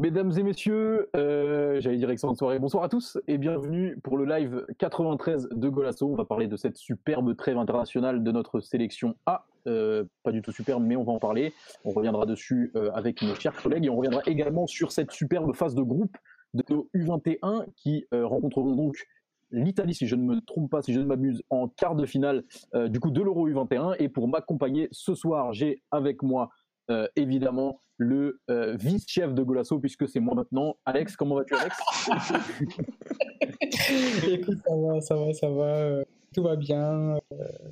Mesdames et messieurs, euh, j'allais dire excellente soirée, bonsoir à tous et bienvenue pour le live 93 de Golasso. On va parler de cette superbe trêve internationale de notre sélection A. Euh, pas du tout superbe, mais on va en parler. On reviendra dessus euh, avec nos chers collègues et on reviendra également sur cette superbe phase de groupe de nos U21 qui rencontreront donc l'Italie, si je ne me trompe pas, si je ne m'abuse, en quart de finale du coup de l'Euro U21. Et pour m'accompagner ce soir, j'ai avec moi euh, évidemment le euh, vice-chef de Golasso, puisque c'est moi maintenant. Alex, comment vas-tu, Alex? Écoute, ça va, ça va, ça va. Euh, tout va bien.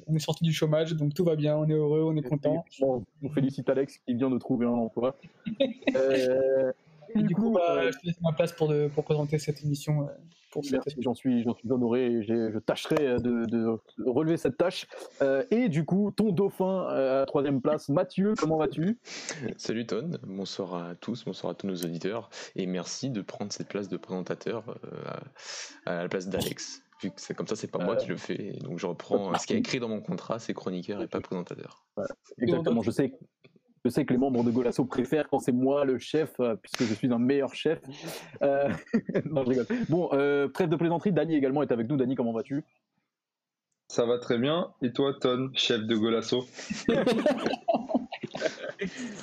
on est sorti du chômage, donc tout va bien. On est heureux, on est content. on félicite Alex qui vient de trouver un emploi. Et du coup, bah, je te laisse ma place pour, pour présenter cette émission. Merci, j'en suis, j'en suis honoré et je tâcherai de, relever cette tâche. Euh, et du coup, ton dauphin euh, à la troisième place, Mathieu, comment vas-tu? Salut Ton, bonsoir à tous, bonsoir à tous nos auditeurs et merci de prendre cette place de présentateur euh, à, la place d'Alex. Vu que c'est comme ça, c'est pas moi qui le fais, donc je reprends ce qui est écrit dans mon contrat, c'est chroniqueur et pas présentateur. exactement, je sais, je sais que les membres de Golasso préfèrent quand c'est moi le chef, euh, puisque je suis un meilleur chef. Euh, non, je rigole. Bon, euh, trêve de plaisanterie, Dany également est avec nous. Dany, comment vas-tu? Ça va très bien. Et toi, Ton, chef de Golasso?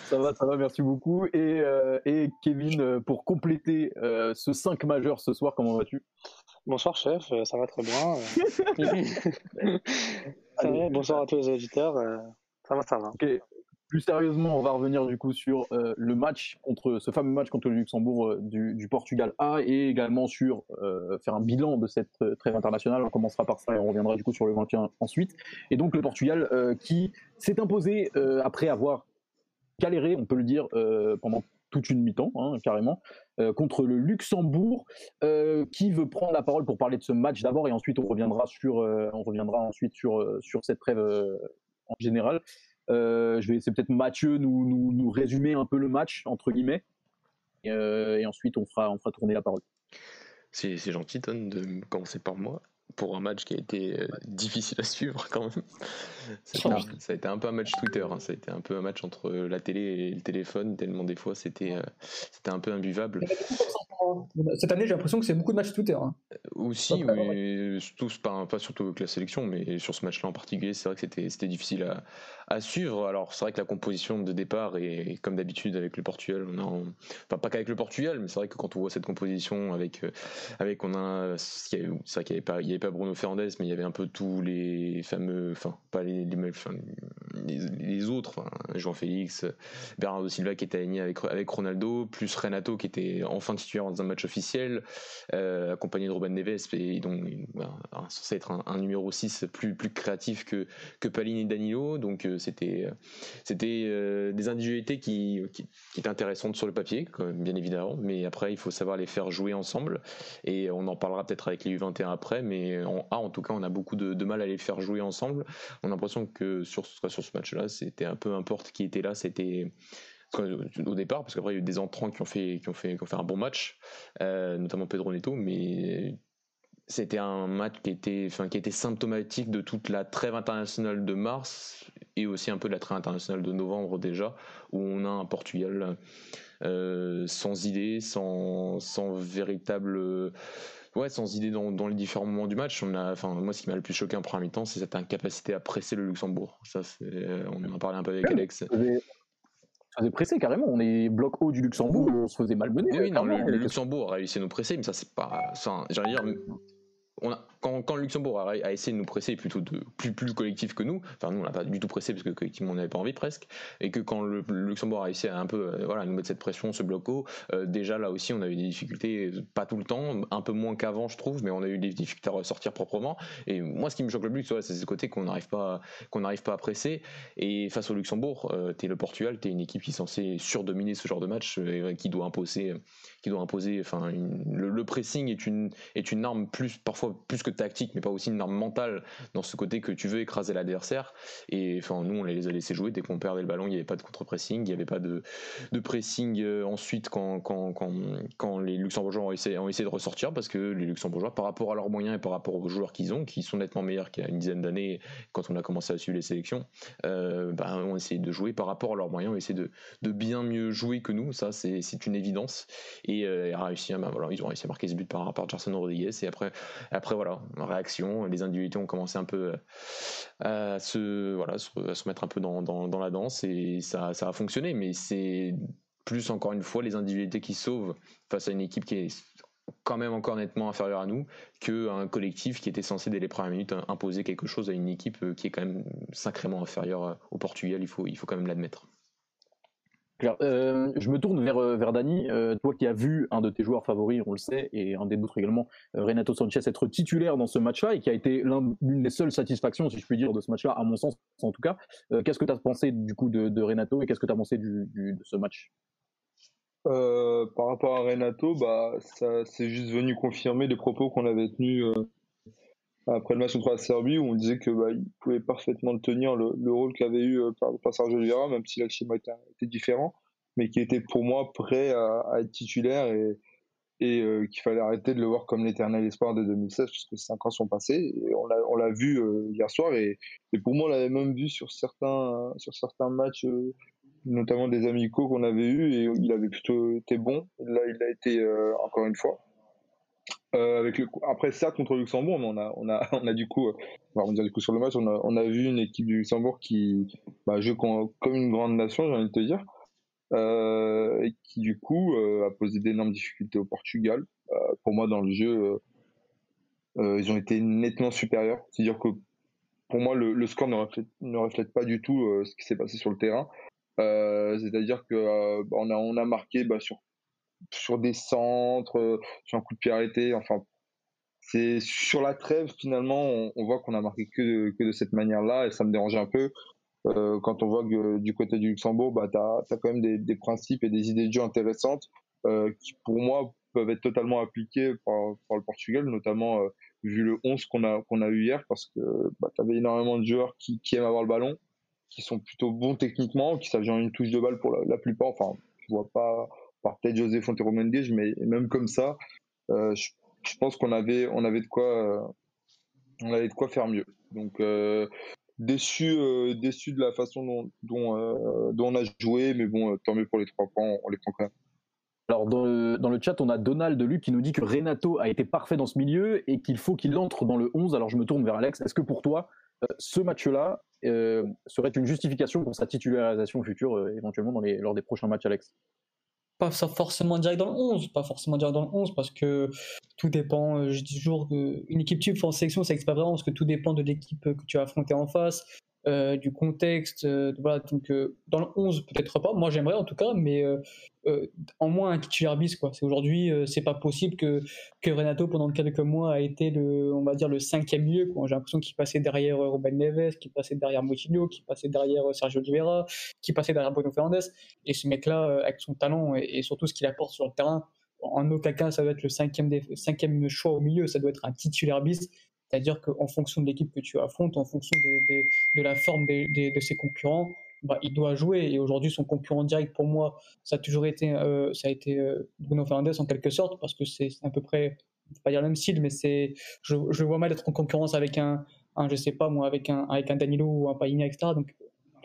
Ça va, ça va, merci beaucoup. Et, et Kevin, pour compléter ce 5 majeur ce soir, comment vas-tu? Bonsoir chef, ça va très bien. bonsoir à tous les auditeurs. Ça va, ça va. Plus sérieusement, on va revenir du coup sur euh, le match contre ce fameux match contre le Luxembourg euh, du, Portugal A et également sur euh, faire un bilan de cette trêve internationale. On commencera par ça et on reviendra du coup sur le 21 ensuite. Et donc le Portugal qui s'est imposé après avoir galéré, on peut le dire, pendant toute une mi-temps, hein, carrément, contre le Luxembourg, qui veut prendre la parole pour parler de ce match d'abord et ensuite on reviendra sur, on reviendra ensuite sur, sur cette trêve en général. Euh, je vais laisser peut-être Mathieu nous, nous, nous, résumer un peu le match, entre guillemets. Et, euh, et, ensuite, on fera, on fera tourner la parole. C'est gentil, Ton, de commencer par moi pour un match qui a été euh, difficile à suivre quand même. Ça a été un peu un match Twitter, hein. ça a été un peu un match entre la télé et le téléphone, tellement des fois c'était c'était un peu imbuvable. Cette année, j'ai l'impression que c'est beaucoup de matchs Twitter. Hein. Aussi, mais tous, pas, pas surtout avec la sélection, mais sur ce match-là en particulier, c'est vrai que c'était difficile à, à suivre. Alors c'est vrai que la composition de départ est comme d'habitude avec le Portugal. On a, enfin pas qu'avec le Portugal, mais c'est vrai que quand on voit cette composition avec, euh, avec on a, c'est vrai qu'il n'y avait pas, il y avait pas Bruno Fernandes, mais il y avait un peu tous les fameux, enfin pas les, les, les, autres, enfin, Jean Félix, Bernardo Silva qui était aligné avec avec Ronaldo, plus Renato qui était enfin titulaire dans un match officiel, euh, accompagné de Ruben Neves et donc censé être un, numéro 6 plus plus créatif que que Palin et Danilo, donc euh, c'était c'était euh, des individualités qui, qui, étaient intéressantes sur le papier, bien évidemment, mais après il faut savoir les faire jouer ensemble et on en parlera peut-être avec les U21 après, mais en A en tout cas on a beaucoup de, mal à les faire jouer ensemble. On a l'impression que sur, sur ce match-là, c'était un peu importe qui était là, c'était au départ, parce qu'après il y a eu des entrants qui ont fait, qui ont fait, qui ont fait un bon match, euh, notamment Pedro Neto, mais c'était un match qui était, enfin, qui était symptomatique de toute la trêve internationale de mars et aussi un peu de la trêve internationale de novembre déjà, où on a un Portugal euh, sans idée, sans, sans véritable ouais, sans idée dans, dans, les différents moments du match. On a, enfin, moi, ce qui m'a le plus choqué en première mi-temps, c'est cette incapacité à presser le Luxembourg. Ça, on en a parlé un peu avec Alex. Ça faisait presser carrément. On est bloc haut du Luxembourg, on se faisait malmener. Oui, non, le, Luxembourg a réussi à nous presser, mais ça, c'est pas. Ça, dire, on a, quand, le Luxembourg a, essayé de nous presser plutôt de plus plus collectif que nous, enfin nous on l'a pas du tout pressé parce que collectivement on n'avait pas envie presque, et que quand le, Luxembourg a essayé un peu euh, voilà nous mettre cette pression, ce bloc haut, euh, déjà là aussi on a eu des difficultés, pas tout le temps, un peu moins qu'avant je trouve, mais on a eu des difficultés à ressortir proprement. Et moi ce qui me choque le plus, c'est ce côté qu'on n'arrive pas qu'on pas à presser. Et face au Luxembourg, euh, tu es le Portugal, tu es une équipe qui est censée surdominer ce genre de match, qui doit imposer qui doit imposer, enfin le, le, pressing est une est une arme plus parfois fois plus que tactique, mais pas aussi une norme mentale dans ce côté que tu veux écraser l'adversaire. Et enfin, nous, on les a laissés jouer. Dès qu'on perdait le ballon, il n'y avait pas de contre-pressing, il n'y avait pas de, de pressing euh, ensuite quand, quand, quand, quand, les Luxembourgeois ont essayé, ont essayé de ressortir, parce que les Luxembourgeois, par rapport à leurs moyens et par rapport aux joueurs qu'ils ont, qui sont nettement meilleurs qu'il y a une dizaine d'années, quand on a commencé à suivre les sélections, euh, bah, ont essayé de jouer par rapport à leurs moyens, ont essayé de, de bien mieux jouer que nous. Ça, c'est une évidence. Et, euh, réussi, bah, voilà, ils ont réussi à marquer ce but par, par Gerson Rodriguez. Et après, après, voilà, réaction, les individualités ont commencé un peu euh, à se, voilà, à se mettre un peu dans, dans, la danse et ça, ça a fonctionné. Mais c'est plus encore une fois les individualités qui sauvent face à une équipe qui est quand même encore nettement inférieure à nous qu'un collectif qui était censé dès les premières minutes imposer quelque chose à une équipe euh, qui est quand même sacrément inférieure euh, au Portugal, il faut, il faut quand même l'admettre. Euh, je me tourne vers, vers Dani, toi qui as vu un de tes joueurs favoris, on le sait, et un des autres également, Renato Sanchez, être titulaire dans ce match-là, et qui a été l'une des seules satisfactions, si je puis dire, de ce match-là, à mon sens en tout cas. qu'est-ce que tu as pensé du coup de, Renato, et qu'est-ce que tu as pensé de ce match? Euh, par rapport à Renato, bah, c'est juste venu confirmer les propos qu'on avait tenus euh, après le match contre la Serbie, où on disait que bah, il pouvait parfaitement tenir le, le rôle qu'avait eu euh, par, par Sergio Oliveira, même si schéma était, différent, mais qui était pour moi prêt à, être titulaire et, euh, qu'il fallait arrêter de le voir comme l'éternel espoir de 2016, parce que cinq ans sont passés. On l'a vu hier soir, et, pour moi, on l'avait même vu sur certains, matchs notamment des amicaux qu'on avait eu et il avait plutôt été bon. Là, il a été euh, encore une fois. Euh, après ça contre Luxembourg, on a, du coup, on va dire du coup sur le match, on a, vu une équipe du Luxembourg qui bah, joue comme une grande nation, j'ai envie de te dire, euh, et qui du coup euh, a posé d'énormes difficultés au Portugal. Euh, pour moi, dans le jeu, ils ont été nettement supérieurs. C'est-à-dire que pour moi, le, score ne reflète, pas du tout ce qui s'est passé sur le terrain. Euh, c'est-à-dire euh, bah, a marqué bah, sur sur des centres, euh, sur un coup de pied arrêté. Enfin, c'est sur la trêve finalement, on, voit qu'on a marqué que de, que de cette manière-là et ça me dérangeait un peu. Euh, quand on voit que du côté du Luxembourg, bah, tu as, quand même des, des, principes et des idées de jeu intéressantes euh, qui, pour moi, peuvent être totalement appliquées par, par le Portugal, notamment euh, vu le 11 qu'on a, a eu hier, parce que bah, tu avais énormément de joueurs qui, qui aiment avoir le ballon, qui sont plutôt bons techniquement, qui savent gérer une touche de balle pour la, plupart. Enfin, je vois pas, par peut-être José Fontero Mendes, mais même comme ça, euh, je, pense qu'on avait, on avait de quoi, euh, on avait de quoi faire mieux. Donc euh, déçu, déçu de la façon dont, dont, dont, on a joué, mais bon, tant mieux pour les trois points, on les prend quand même. Alors dans le, dans le, chat, on a Donald de Luc qui nous dit que Renato a été parfait dans ce milieu et qu'il faut qu'il entre dans le 11. Alors je me tourne vers Alex. Est-ce que pour toi, ce match-là serait une justification pour sa titularisation future, éventuellement dans les, lors des prochains matchs, Alex? Pas forcément direct dans le 11, pas forcément direct dans le 11, parce que tout dépend, euh, je dis toujours qu'une équipe type en sélection, ça n'existe pas vraiment, parce que tout dépend de l'équipe que tu as affronté en face, euh, du contexte. Euh, voilà, donc euh, dans le 11, peut-être pas. Moi, j'aimerais en tout cas, mais en moins un titulaire bis. Quoi. C'est aujourd'hui, c'est pas possible que, que Renato pendant quelques mois a été le, on va dire le cinquième milieu. J'ai l'impression qu'il passait derrière Ruben Neves, qu'il passait derrière Moutinho, qu'il passait derrière Sergio Oliveira, qu'il passait derrière Bruno Fernandes. Et ce mec-là, avec son talent et, surtout ce qu'il apporte sur le terrain, en aucun cas ça doit être le cinquième, cinquième choix au milieu, ça doit être un titulaire bis. C'est-à-dire qu'en fonction de l'équipe que tu affrontes, en fonction de la forme de ses concurrents, bah, il doit jouer. Et aujourd'hui, son concurrent direct, pour moi, ça a toujours été, euh, ça a été euh, Bruno Fernandes en quelque sorte, parce que c'est à peu près, je pas dire le même style, mais c'est, je, vois mal être en concurrence avec un, je sais pas moi, avec un, avec un Danilo ou un Pagina, etc. Donc,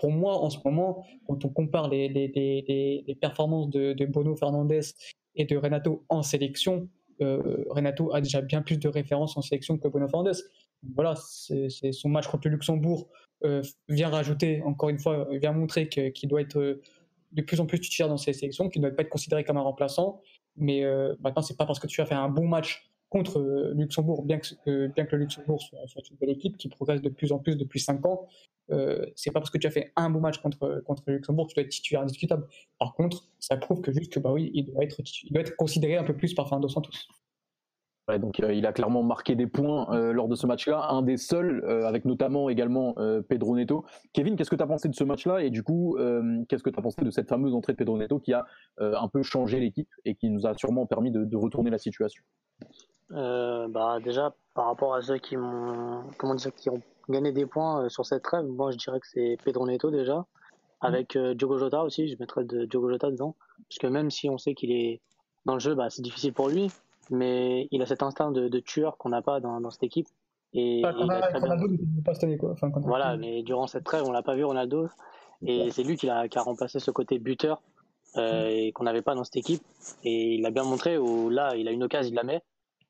pour moi, en ce moment, quand on compare les, performances de, Bruno Fernandes et de Renato en sélection, Renato a déjà bien plus de références en sélection que Bruno Fernandes. Voilà, c'est son match contre le Luxembourg euh, vient rajouter, encore une fois, vient montrer qu'il doit être euh, de plus en plus titulaire dans ces sélections, qu'il ne doit pas être considéré comme un remplaçant. Mais maintenant, c'est pas parce que tu as fait un bon match contre le Luxembourg, bien que, le Luxembourg soit, une belle équipe qui progresse de plus en plus depuis 5 ans, euh, c'est pas parce que tu as fait un bon match contre, Luxembourg que tu dois être titulaire indiscutable. Par contre, ça prouve que juste que bah oui, il doit être, considéré un peu plus par Fernando Santos. Donc euh, il a clairement marqué des points euh, lors de ce match-là, un des seuls, euh, avec notamment également euh, Pedro Neto. Kevin, qu'est-ce que tu as pensé de ce match-là? Et du coup, qu'est-ce que tu as pensé de cette fameuse entrée de Pedro Neto qui a un peu changé l'équipe et qui nous a sûrement permis de retourner la situation? Euh, bah déjà par rapport à ceux qui m'ont comment dire qui ont gagné des points euh, sur cette trêve, moi je dirais que c'est Pedro Neto déjà. Avec euh, Diogo Jota aussi, je mettrais de Diogo Jota dedans. Parce que même si on sait qu'il est dans le jeu, bah c'est difficile pour lui, mais il a cet instinct de, de tueur qu'on n'a pas dans, dans cette équipe. Et Enfin, il a très bien- Ronaldo ne pas cette année, quoi. Enfin, quand- voilà, mais durant cette trêve, on l'a pas vu Ronaldo. Et c'est lui qui a, qui a remplacé ce côté buteur euh, et qu'on n'avait pas dans cette équipe. Et il a bien montré où là il a une occasion, il la met.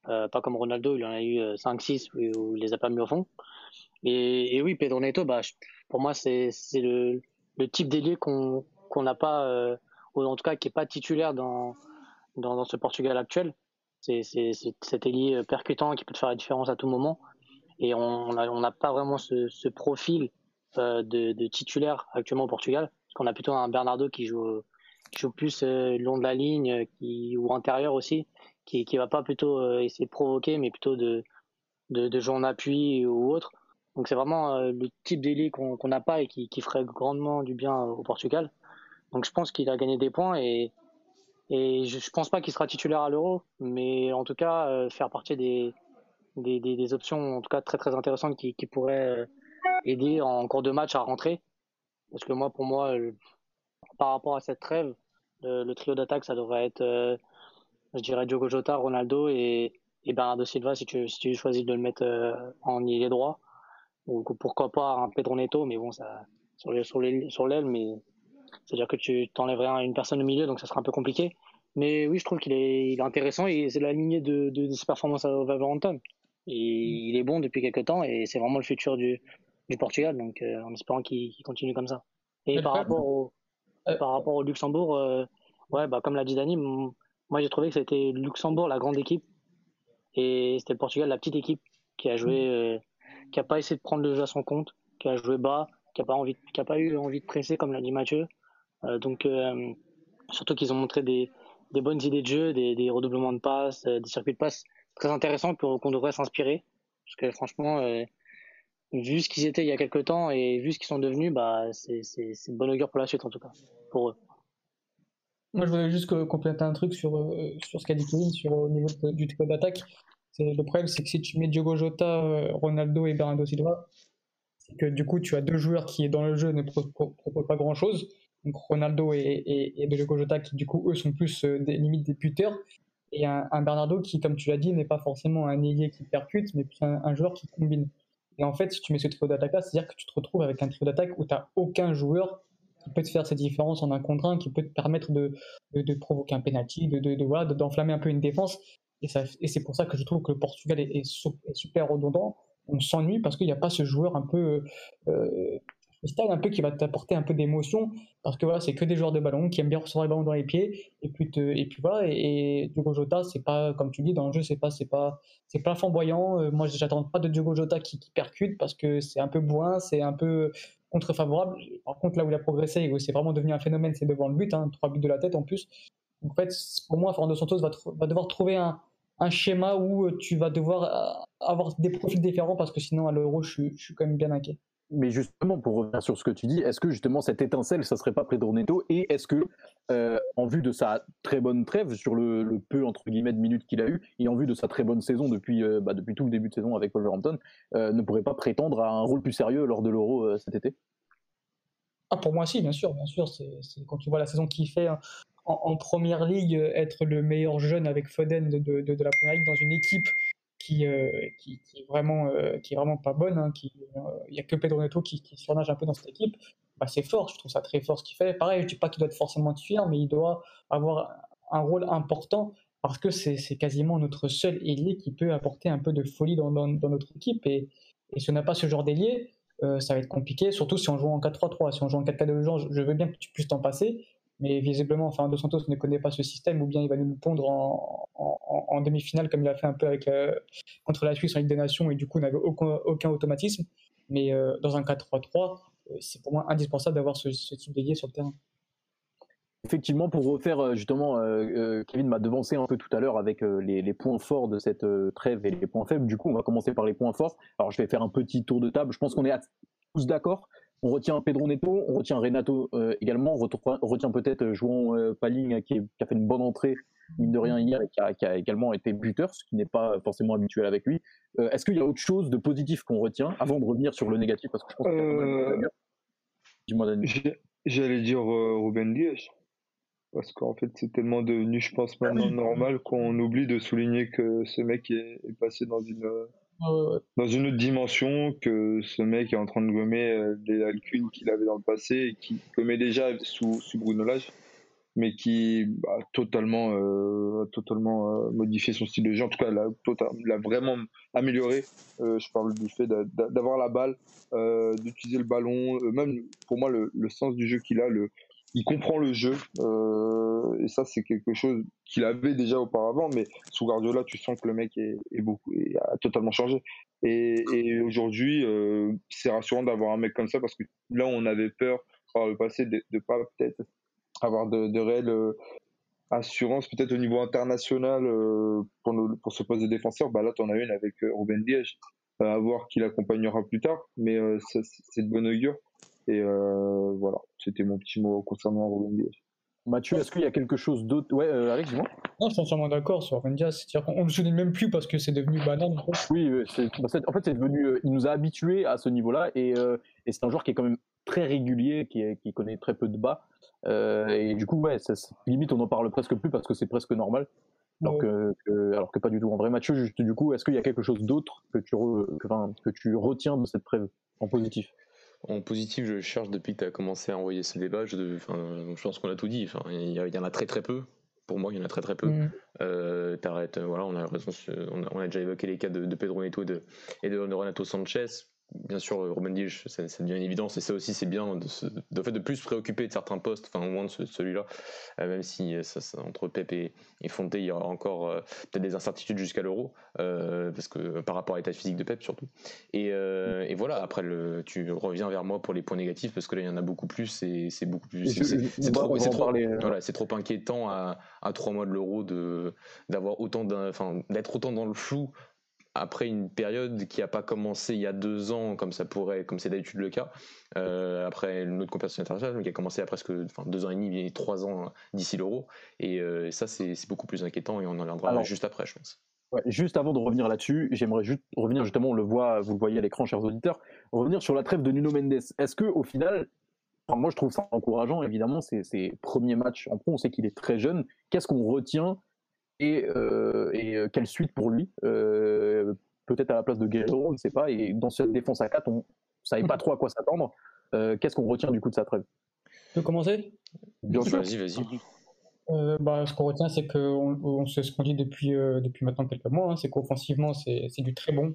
Euh, pas comme Ronaldo, il en a eu 5-6 où, où il les a pas mis au fond. Et, oui, Pedro Neto, bah, pour moi, c'est le, le type d'ailier qu'on n'a pas, euh, ou en tout cas qui est pas titulaire dans, dans, ce Portugal actuel. C'est cet ailier percutant qui peut te faire la différence à tout moment. Et on n'a pas vraiment ce, ce profil euh, de, de titulaire actuellement au Portugal. Parce qu'on a plutôt un Bernardo qui joue, qui joue plus euh, long de la ligne euh, qui, ou intérieur aussi, qui qui va pas plutôt euh, essayer de provoquer, mais plutôt de, de, jouer en appui ou autre. Donc c'est vraiment euh, le type d'ailier qu'on qu'on n'a pas et qui, qui ferait grandement du bien au Portugal. Donc je pense qu'il a gagné des points et, et je, je pense pas qu'il sera titulaire à l'Euro, mais en tout cas euh, faire partie des, des, des, options en tout cas très très intéressantes qui, qui pourraient aider en cours de match à rentrer. Parce que moi pour moi par rapport à cette trêve, le, le trio d'attaque ça devrait être je dirais Diogo Jota, Ronaldo et, et Bernardo Silva si tu, si tu choisis de le mettre euh, en ailier droit. Ou pourquoi pas un Pedro Neto mais bon ça sur les- sur les- sur l'aile mais c'est à dire que tu t'enlèverais une personne au milieu donc ça sera un peu compliqué. Mais oui je trouve qu'il est, il est intéressant et c'est la lignée de, de, de ses performances à Wolverhampton. Et il est bon depuis quelques temps et c'est vraiment le futur du, du Portugal donc euh, en espérant qu'il continue comme ça. Et par rapport au Euh, par rapport au Luxembourg euh, ouais bah comme l'a dit Dani moi j'ai trouvé que c'était Luxembourg la grande équipe. Et c'était le Portugal la petite équipe qui a joué euh, qui a pas essayé de prendre le jeu à son compte qui a joué bas qui a pas envie qui a pas eu envie de presser comme l'a dit Mathieu. Euh, donc euh, surtout qu'ils ont montré des, des bonnes idées de jeu des, des redoublements de passes des circuits de passes très intéressants qu'on devrait s'inspirer. Parce que franchement vu ce qu'ils étaient il y a quelques temps et vu ce qu'ils sont devenus bah c'est c'est c'est bon augure pour la suite en tout cas pour eux Moi, je voulais juste co- compléter un truc sur, euh, sur ce qu'a dit Kevin sur au niveau du trio d'attaque. Le problème, c'est que si tu mets Diogo Jota, euh, Ronaldo et Bernardo Silva, c'est que du coup, tu as deux joueurs qui, dans le jeu, ne pro- pro- proposent pas grand-chose. Donc Ronaldo et, et, Diogo Jota, qui du coup, eux, sont plus euh, des limites des buteurs. Et un, Bernardo qui, comme tu l'as dit, n'est pas forcément un ailier qui percute, mais un, un joueur qui combine. Et en fait, si tu mets ce trio d'attaque-là, c'est-à-dire que tu te retrouves avec un trio d'attaque où tu n'as aucun joueur qui peut te faire cette différence en un contre un, qui peut te permettre de, de, provoquer un penalty, de, de, d'enflammer un peu une défense. Et, et c'est pour ça que je trouve que le Portugal est, est su- est super redondant. On s'ennuie parce qu'il n'y a pas ce joueur un peu euh, freestyle, un peu qui va t'apporter un peu d'émotion. Parce que voilà, c'est que des joueurs de ballon qui aiment bien recevoir le ballon dans les pieds. Et puis, te- et puis voilà. Et, Diogo Jota, c'est pas, comme tu dis, dans le jeu, c'est pas, pas, pas flamboyant. Euh, moi, j'attends pas de Diogo Jota qui, qui percute parce que c'est un peu bourrin, c'est un peu contre-favorable. Par contre, là où il a progressé et où c'est vraiment devenu un phénomène, c'est devant le but, hein, trois buts de la tête en plus. En fait, pour moi, Fernando Santos va, devoir trouver un, schéma où euh, tu vas devoir euh, avoir des profils différents parce que sinon, à l'Euro, je, je suis quand même bien inquiet. Mais justement, pour revenir sur ce que tu dis, est-ce que justement cette étincelle, ça serait pas Pedro Neto Et est-ce que, euh, en vue de sa très bonne trêve, sur le, peu entre guillemets de minutes qu'il a eu, et en vue de sa très bonne saison depuis, euh, bah, depuis tout le début de saison avec Wolverhampton, euh, ne pourrait pas prétendre à un rôle plus sérieux lors de l'Euro cet été? Ah, pour moi, si, bien sûr, bien sûr. C'est, quand tu vois la saison qu'il fait hein, en, en première ligue, être le meilleur jeune avec Foden de, de, de- de la première ligue dans une équipe qui, euh, qui, qui est vraiment, euh, qui est vraiment pas bonne. hein, qui, euh, Il y a que Pedro Neto qui, qui surnage un peu dans cette équipe. Bah, c'est fort, je trouve ça très fort ce qu'il fait. Pareil, je dis pas qu'il doit être forcément titulaire, mais il doit avoir un rôle important parce que c'est, quasiment notre seul ailier qui peut apporter un peu de folie dans, dans, notre équipe. Et, et si on n'a pas ce genre d'ailier, euh, ça va être compliqué, surtout si on joue en 4-3-3. Si on joue en 4-4-2, je, je veux bien que tu puisses t'en passer, mais visiblement, enfin, Dos Santos ne connaît pas ce système, ou bien il va nous pondre en, en, demi-finale, comme il a fait un peu avec, euh, contre la Suisse en Ligue des Nations, et du coup, n'avait aucun, automatisme. Mais euh, dans un 4-3-3, euh, c'est pour moi indispensable d'avoir ce, ce type d'ailier sur le terrain. Effectivement, pour refaire justement, Kevin m'a devancé un peu tout à l'heure avec les, points forts de cette trêve et les points faibles. Du coup, on va commencer par les points forts. Alors, je vais faire un petit tour de table. Je pense qu'on est tous d'accord on retient Pedro Neto, on retient Renato également, on retient peut-être Jouan Paling qui, a fait une bonne entrée mine de rien hier et qui a, également été buteur, ce qui n'est pas forcément habituel avec lui. Est-ce qu'il y a autre chose de positif qu'on retient avant de revenir sur le négatif? Parce que je pense que Dis-moi J'allais dire Ruben Diaz. Parce qu'en fait, c'est tellement devenu, je pense, maintenant normal qu'on oublie de souligner que ce mec est, passé dans une, dans une autre dimension, que ce mec est en train de gommer euh, des lacunes qu'il avait dans le passé et qui gommait déjà sous, sous Bruno Lage, mais qui a totalement, euh, totalement euh, modifié son style de jeu. En tout cas, l'a, tota-, vraiment amélioré. je parle du fait d'avoir la balle, d'utiliser le ballon, même pour moi, le, le sens du jeu qu'il a, le, il comprend le jeu euh, et ça c'est quelque chose qu'il avait déjà auparavant mais sous Guardiola tu sens que le mec est, beaucoup a totalement changé. Et, aujourd'hui euh, c'est rassurant d'avoir un mec comme ça parce que là on avait peur par le passé de, ne pas peut-être avoir de, de réelles euh, assurances peut-être au niveau international pour, pour ce poste de défenseur. Bah là tu en as une avec Ruben Diaz à voir qui l'accompagnera plus tard. Mais c'est de bonne augure. Et euh, voilà, c'était mon petit mot concernant Ruben Diaz. Mathieu, est-ce qu'il y a quelque chose d'autre? Ouais, euh, Alex, dis-moi. Non, je suis entièrement d'accord sur Ruben Diaz. C'est-à-dire qu'on ne le souligne même plus parce que c'est devenu banal. Oui, en fait, c'est devenu. Euh, il nous a habitués à ce niveau-là et, et c'est un joueur qui est quand même très régulier, qui, est, qui connaît très peu de bas. et du coup, ouais, ça, limite, on n'en parle presque plus parce que c'est presque normal. Alors, que, alors que pas du tout. En vrai, Mathieu, juste du coup, est-ce qu'il y a quelque chose d'autre que, tu que, que tu retiens de cette trêve en positif? En positif, je cherche depuis que tu as commencé à envoyer ce débat. Je, je pense qu'on a tout dit. Enfin, il y, en a très très peu. Pour moi, il y en a très très peu. Euh, t'arrêtes, voilà, on a raison. On a, déjà évoqué les cas de, Pedro Neto et de, et de Renato Sanchez bien sûr, Roman Dish, ça, devient une évidence, et ça aussi, c'est bien de, de, fait de plus se préoccuper de certains postes, enfin, au moins de celui-là, euh, même si euh, ça, entre Pep et, et, Fonte, il y aura encore euh, peut-être des incertitudes jusqu'à l'euro, parce que par rapport à l'état physique de Pep surtout. Et, et, voilà, après, le, tu reviens vers moi pour les points négatifs, parce que là, il y en a beaucoup plus, et c'est beaucoup plus. C'est trop, trop, voilà, trop, inquiétant à, à trois mois de l'euro d'avoir autant d'être autant dans le flou après une période qui n'a pas commencé il y a deux ans, comme ça pourrait, comme c'est d'habitude le cas, euh, après notre compétition internationale, qui a commencé à presque enfin, deux ans et demi, et trois ans d'ici l'euro. Et euh, ça, c'est beaucoup plus inquiétant et on en reviendra juste après, je pense. juste avant de revenir là-dessus, j'aimerais juste revenir justement, on le voit, vous le voyez à l'écran, chers auditeurs, revenir sur la trêve de Nuno Mendes. Est-ce que au final, moi je trouve ça encourageant, évidemment, ses premiers matchs en pro, on sait qu'il est très jeune. Qu'est-ce qu'on retient et, euh, et euh, quelle suite pour lui euh, Peut-être à la place de Guerrero, on ne sait pas. Et dans cette défense à 4, on ne savait pas trop à quoi s'attendre. Qu'est-ce qu'on retient du coup de sa trêve? Tu peux commencer? Bien sûr. Vas-y, vas-y. bah, ce qu'on retient, c'est qu'on on, ce qu'on dit depuis, depuis maintenant quelques mois, hein, c'est qu'offensivement, c'est du très bon.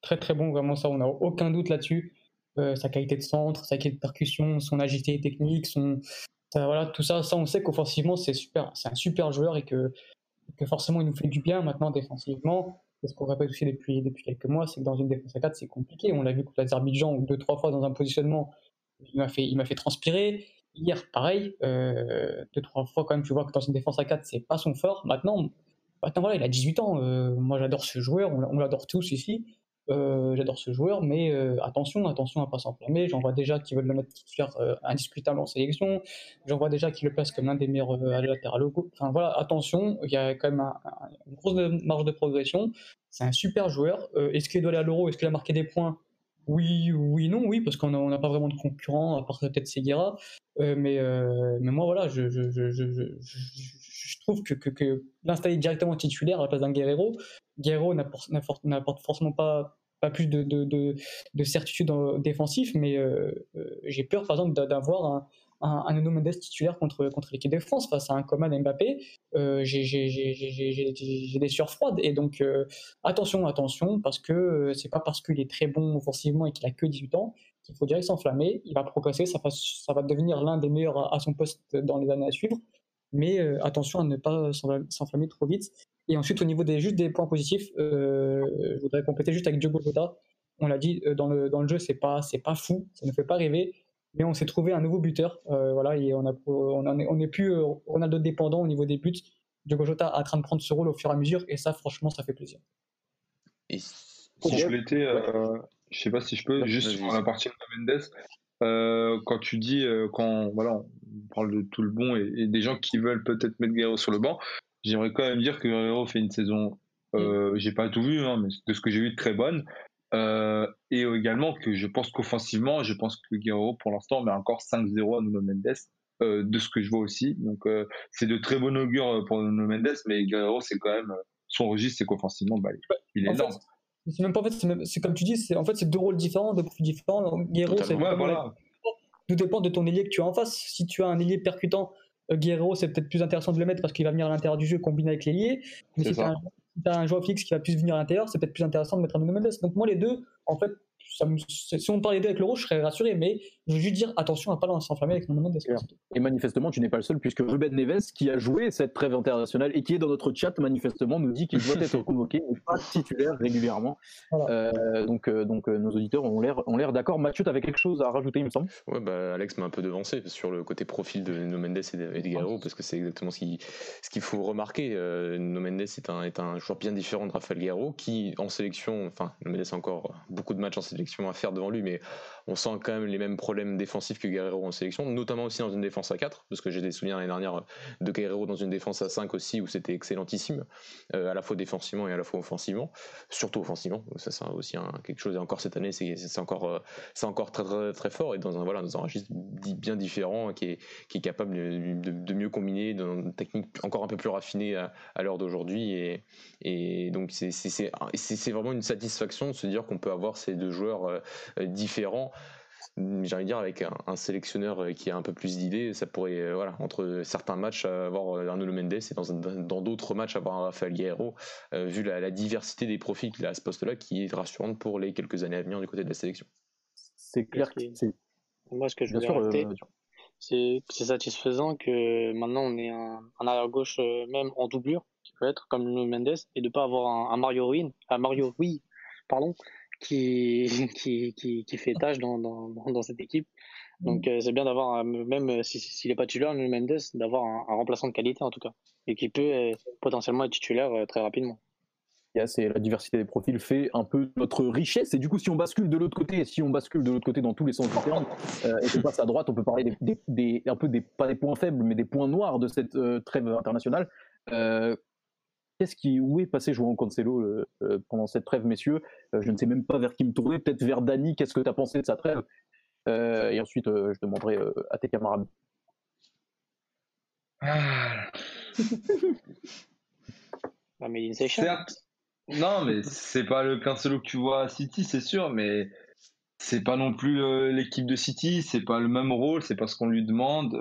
Très très bon, vraiment ça, on n'a aucun doute là-dessus. sa qualité de centre, sa qualité de percussion, son agilité technique, son, voilà, tout ça, ça on sait qu'offensivement c'est super, c'est un super joueur et que que forcément il nous fait du bien maintenant défensivement. Et ce qu'on répète aussi depuis, depuis quelques mois, c'est que dans une défense à 4, c'est compliqué. On l'a vu contre l'Azerbaïdjan, ou deux, trois fois dans un positionnement, il m'a fait, fait transpirer. Hier, pareil, euh, deux, trois fois quand même, tu vois que dans une défense à 4, c'est pas son fort. Maintenant, maintenant voilà, il a 18 ans. Euh, moi, j'adore ce joueur, on l'adore tous ici. Euh, j'adore ce joueur, mais euh, attention, attention à pas s'enflammer. J'en vois déjà qui veulent le mettre titulaire euh, indiscutable en sélection. J'en vois déjà qui le placent comme l'un des meilleurs latéraux. Enfin voilà, attention, il y a quand même une grosse marge de progression. C'est un super joueur. Est-ce qu'il doit aller à l'euro? Est-ce qu'il a marqué des points? Oui, oui, non, oui, parce qu'on n'a pas vraiment de concurrent, à part peut-être Seguera. mais, mais moi, voilà, je trouve que, l'installer directement titulaire à la place d'un Guerrero, Guerrero n'apporte forcément pas, pas plus de, de, de, certitude défensif, mais euh, euh, j'ai peur, par exemple, d'avoir un, un, Mendes titulaire contre, l'équipe de France face à un Coman Mbappé. Euh, j'ai des sueurs froides. Et donc, attention, attention, parce que c'est pas parce qu'il est très bon offensivement et qu'il a que 18 ans qu'il faut direct s'enflammer. Il va progresser, ça va devenir l'un des meilleurs à, son poste dans les années à suivre mais attention à ne pas s'enflammer trop vite. Et ensuite, au niveau des juste des points positifs, euh, je voudrais compléter juste avec Diogo Jota. On l'a dit dans le, dans le jeu, c'est pas c'est pas fou, ça ne fait pas rêver, mais on s'est trouvé un nouveau buteur. Euh, voilà, et on a on est on est plus Ronaldo dépendant au niveau des buts. Diogo Jota est en train de prendre ce rôle au fur et à mesure, et ça, franchement, ça fait plaisir. Et si je l'étais, euh, je sais pas si je peux, juste sur la partie de Mendes, quand tu dis, quand voilà, on parle de tout le bon et, des gens qui veulent peut-être mettre Guerrero sur le banc, j'aimerais quand même dire que Guerrero fait une saison, mm. j'ai pas tout vu, hein, mais de ce que j'ai vu, très bonne. et également que je pense qu'offensivement, je pense que Guerrero pour l'instant met encore 5-0 à Nuno Mendes. de ce que je vois aussi. Donc, c'est de très bon augure pour Nuno Mendes, mais Guerrero, c'est quand même son registre, c'est qu'offensivement, bah, il est énorme. C'est même pas en fait, c'est comme tu dis, c'est en fait c'est deux rôles différents, deux profils différents. Guerrero, c'est tout dépend de ton ailier que tu as en face. Si tu as un ailier percutant, euh, Guerrero, c'est peut-être plus intéressant de le mettre parce qu'il va venir à l'intérieur du jeu combiné avec l'ailier. Mais si tu as, un joueur fixe qui va plus venir à l'intérieur, c'est peut-être plus intéressant de mettre un Nuno Mendes. Donc moi les deux, en fait, si on parlait avec l'euro, je serais rassuré, mais je veux juste dire attention à pas s'enflammer avec Mendes. Et manifestement, tu n'es pas le seul, puisque Ruben Neves, qui a joué cette trêve internationale et qui est dans notre chat, manifestement, nous dit qu'il doit être convoqué et pas titulaire régulièrement. Euh, donc, euh, donc euh, nos auditeurs ont l'air d'accord. Mathieu, tu avais quelque chose à rajouter, il me semble? Ouais, bah, Alex m'a un peu devancé sur le côté profil de No Mendes et de, parce que c'est exactement ce qu'il ce faut remarquer. No Mendes est un, est un joueur bien différent de Rafael Guerrero, qui en sélection, enfin, No Mendes a encore beaucoup de matchs en sélection à faire devant lui, mais on sent quand même les mêmes problèmes défensifs que Guerrero en sélection, notamment aussi dans une défense à 4, parce que j'ai des souvenirs l'année dernière de Guerrero dans une défense à 5 aussi, où c'était excellentissime, euh, à la fois défensivement et à la fois offensivement, surtout offensivement, ça c'est aussi quelque chose, et encore cette année c'est encore, euh, très, très, fort, et dans un, voilà, dans un registre bien différent, qui est, qui est capable de, mieux combiner, une technique encore un peu plus raffinée à, l'heure d'aujourd'hui, et, et donc c'est vraiment une satisfaction de se dire qu'on peut avoir ces deux joueurs euh, différents j'ai envie de dire avec un, sélectionneur euh, qui a un peu plus d'idées, ça pourrait, euh, voilà, entre certains matchs avoir Arnaud Mendes et dans d'autres matchs avoir un Rafael Guerrero, vu la, diversité des profils qu'il a à ce poste-là, qui est rassurante pour les quelques années à venir du côté de la sélection. C'est clair que c'est. Moi, ce que je veux rajouter, c'est c'est satisfaisant que maintenant on ait un, arrière-gauche même en doublure, qui peut être comme Mendes, et de pas avoir un, Mario Ruin, un Mario, pardon, qui, qui, qui, qui fait tâche dans, dans, cette équipe. Donc euh, c'est bien d'avoir, même s'il n'est pas titulaire, Mendes, d'avoir un, remplaçant de qualité en tout cas, et qui peut euh, potentiellement être titulaire euh, très rapidement. C'est la diversité des profils fait un peu notre richesse. Et du coup, si on bascule de l'autre côté, si on bascule de l'autre côté dans tous les sens du terme, et qu'on passe à droite, on peut parler des, un peu des, pas des points faibles, mais des points noirs de cette trêve internationale. Qu'est-ce qui, où est passé João Cancelo euh, euh, pendant cette trêve, messieurs? Euh, Je ne sais même pas vers qui me tourner, peut-être vers Dani. Qu'est-ce que tu as pensé de sa trêve? Et ensuite, je demanderai à tes camarades. Ah. mais Certes, non, mais c'est pas le Cancelo que tu vois à City, c'est sûr, mais c'est pas non plus l'équipe de City, c'est pas le même rôle, c'est pas ce qu'on lui demande.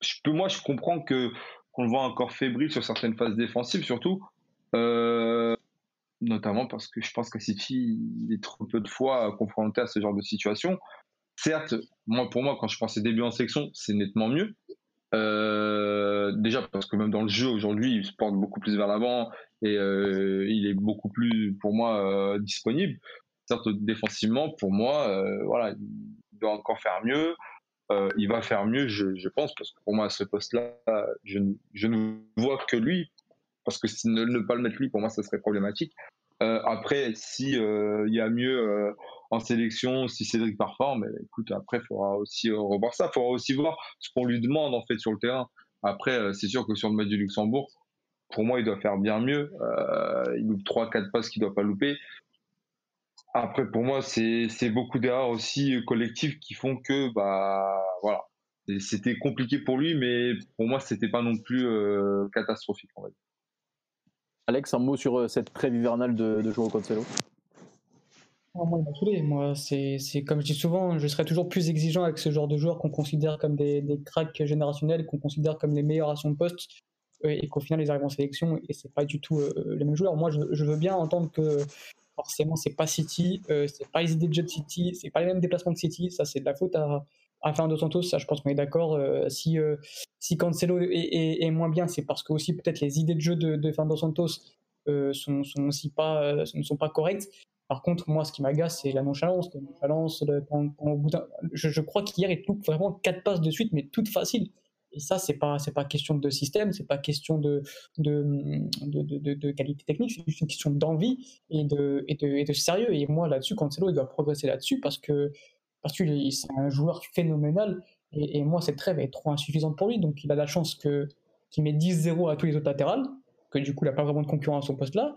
je peux, moi, je comprends que qu'on le voit encore fébrile sur certaines phases défensives, surtout. Euh, notamment parce que je pense que City est trop peu de fois confronté à ce genre de situation. Certes, moi pour moi, quand je pensais début en section, c'est nettement mieux. Euh, déjà parce que même dans le jeu aujourd'hui, il se porte beaucoup plus vers l'avant et euh, il est beaucoup plus, pour moi, disponible. Certes, défensivement, pour moi, voilà, il doit encore faire mieux. Euh, il va faire mieux, je, pense, parce que pour moi, à ce poste-là, je, ne vois que lui, parce que ne, pas le mettre lui, pour moi, ça serait problématique. Euh, après, si euh, il y a mieux en sélection, si Cédric performe, écoute, après, il faudra aussi revoir ça. Il faudra aussi voir ce qu'on lui demande en fait sur le terrain. Après, c'est sûr que sur le match du Luxembourg, pour moi, il doit faire bien mieux. il loupe 3-4 passes qu'il ne doit pas louper. Après, pour moi, c'est beaucoup d'erreurs aussi euh, collectives qui font que, bah, voilà. C'était compliqué pour lui, mais pour moi, c'était pas non plus euh, catastrophique, on va dire. Alex, un mot sur euh, cette trêve hivernale de, de Joao Cancelo? Ah, moi, il Moi, c'est comme je dis souvent, je serais toujours plus exigeant avec ce genre de joueurs qu'on considère comme des, des cracks générationnels, qu'on considère comme les meilleurs à son poste, et qu'au final, ils arrivent en sélection, et c'est pas du tout les mêmes joueurs. Moi, je, je, veux bien entendre que forcément c'est pas City, euh, c'est pas les idées de jeu de City, c'est pas les mêmes déplacements que City, ça c'est de la faute à, à Fernando Santos, ça je pense qu'on est d'accord. Euh, si, euh, si Cancelo est, moins bien, c'est parce que aussi peut-être les idées de jeu de, de Fernando Santos sont, sont, aussi pas, ne sont pas correctes. Par contre, moi, ce qui m'agace, c'est la nonchalance. La nonchalance je, je, crois qu'hier, il loupe vraiment quatre passes de suite, mais toutes faciles. Et ça, c'est pas c'est pas question de système, c'est pas question de de, de, qualité technique, c'est juste une question d'envie et de, et de, sérieux. Et moi, là-dessus, Cancelo, il doit progresser là-dessus parce que parce que c'est un joueur phénoménal. Et, moi, cette trêve est trop insuffisante pour lui. Donc, il a la chance que qu'il met 10-0 à tous les autres latérales, que du coup, il n'a pas vraiment de concurrent à son poste-là.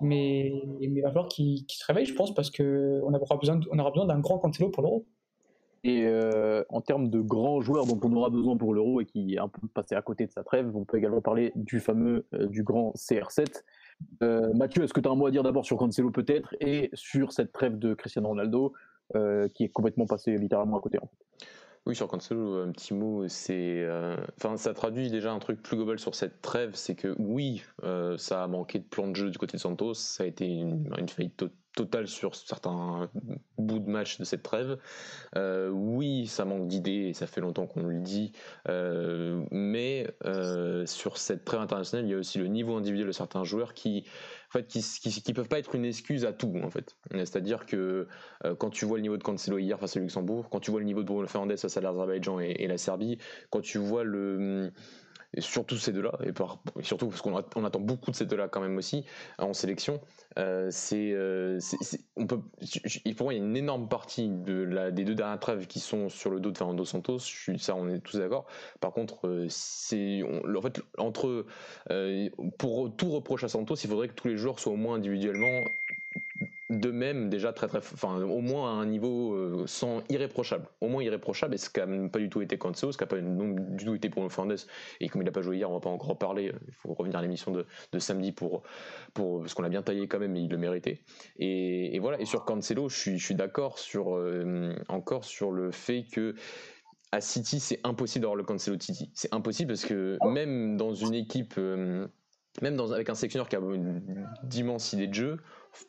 Mais, il va falloir qu'il se réveille, je pense, parce qu'on aura besoin, aura besoin d'un grand Cancelo pour l'Euro. Et euh, en termes de grands joueurs dont on aura besoin pour l'Euro et qui est un peu passé à côté de sa trêve, on peut également parler du fameux, euh, du grand CR7. Euh, Mathieu, est-ce que tu as un mot à dire d'abord sur Cancelo peut-être et sur cette trêve de Cristiano Ronaldo qui est complètement passé littéralement à côté oui, sur Cancelo, un petit mot, c'est, euh, ça traduit déjà un truc plus global sur cette trêve, c'est que oui, euh, ça a manqué de plan de jeu du côté de Santos, ça a été une, une faillite total sur certains bouts de match de cette trêve. Euh, oui, ça manque d'idées, et ça fait longtemps qu'on le dit, euh, mais euh, sur cette trêve internationale, il y a aussi le niveau individuel de certains joueurs qui, en fait, qui, peuvent pas être une excuse à tout, en fait. C'est-à-dire que quand tu vois le niveau de Cancelo hier face à Luxembourg, quand tu vois le niveau de Bruno Fernandes face à l'Azerbaïdjan et, la Serbie, quand tu vois le et surtout ces deux-là, et, surtout parce qu'on attend beaucoup de ces deux-là quand même aussi en sélection. Euh, euh, pour moi, il y a une énorme partie des deux dernières trêves qui sont sur le dos de Fernando Santos. Ça, on est tous d'accord. Par contre, euh, en fait, entre, pour tout reproche à Santos, il faudrait que tous les joueurs soient au moins individuellement de même déjà très très enfin au moins à un niveau euh, sans irréprochable. Au moins irréprochable et ce qui n'a pas du tout été Cancelo ce qui n'a pas du tout été pour Fernandes et comme il n'a pas joué hier on va pas encore reparler il faut revenir à l'émission de, samedi pour pour parce qu'on l'a bien taillé quand même mais il le méritait. Et, voilà. Et sur Cancelo je suis je suis d'accord sur euh, encore sur le fait que à City c'est impossible d'avoir le Cancelo de City. C'est impossible parce que même dans une équipe euh, même dans, avec un sélectionneur qui a une d'immense idée de jeu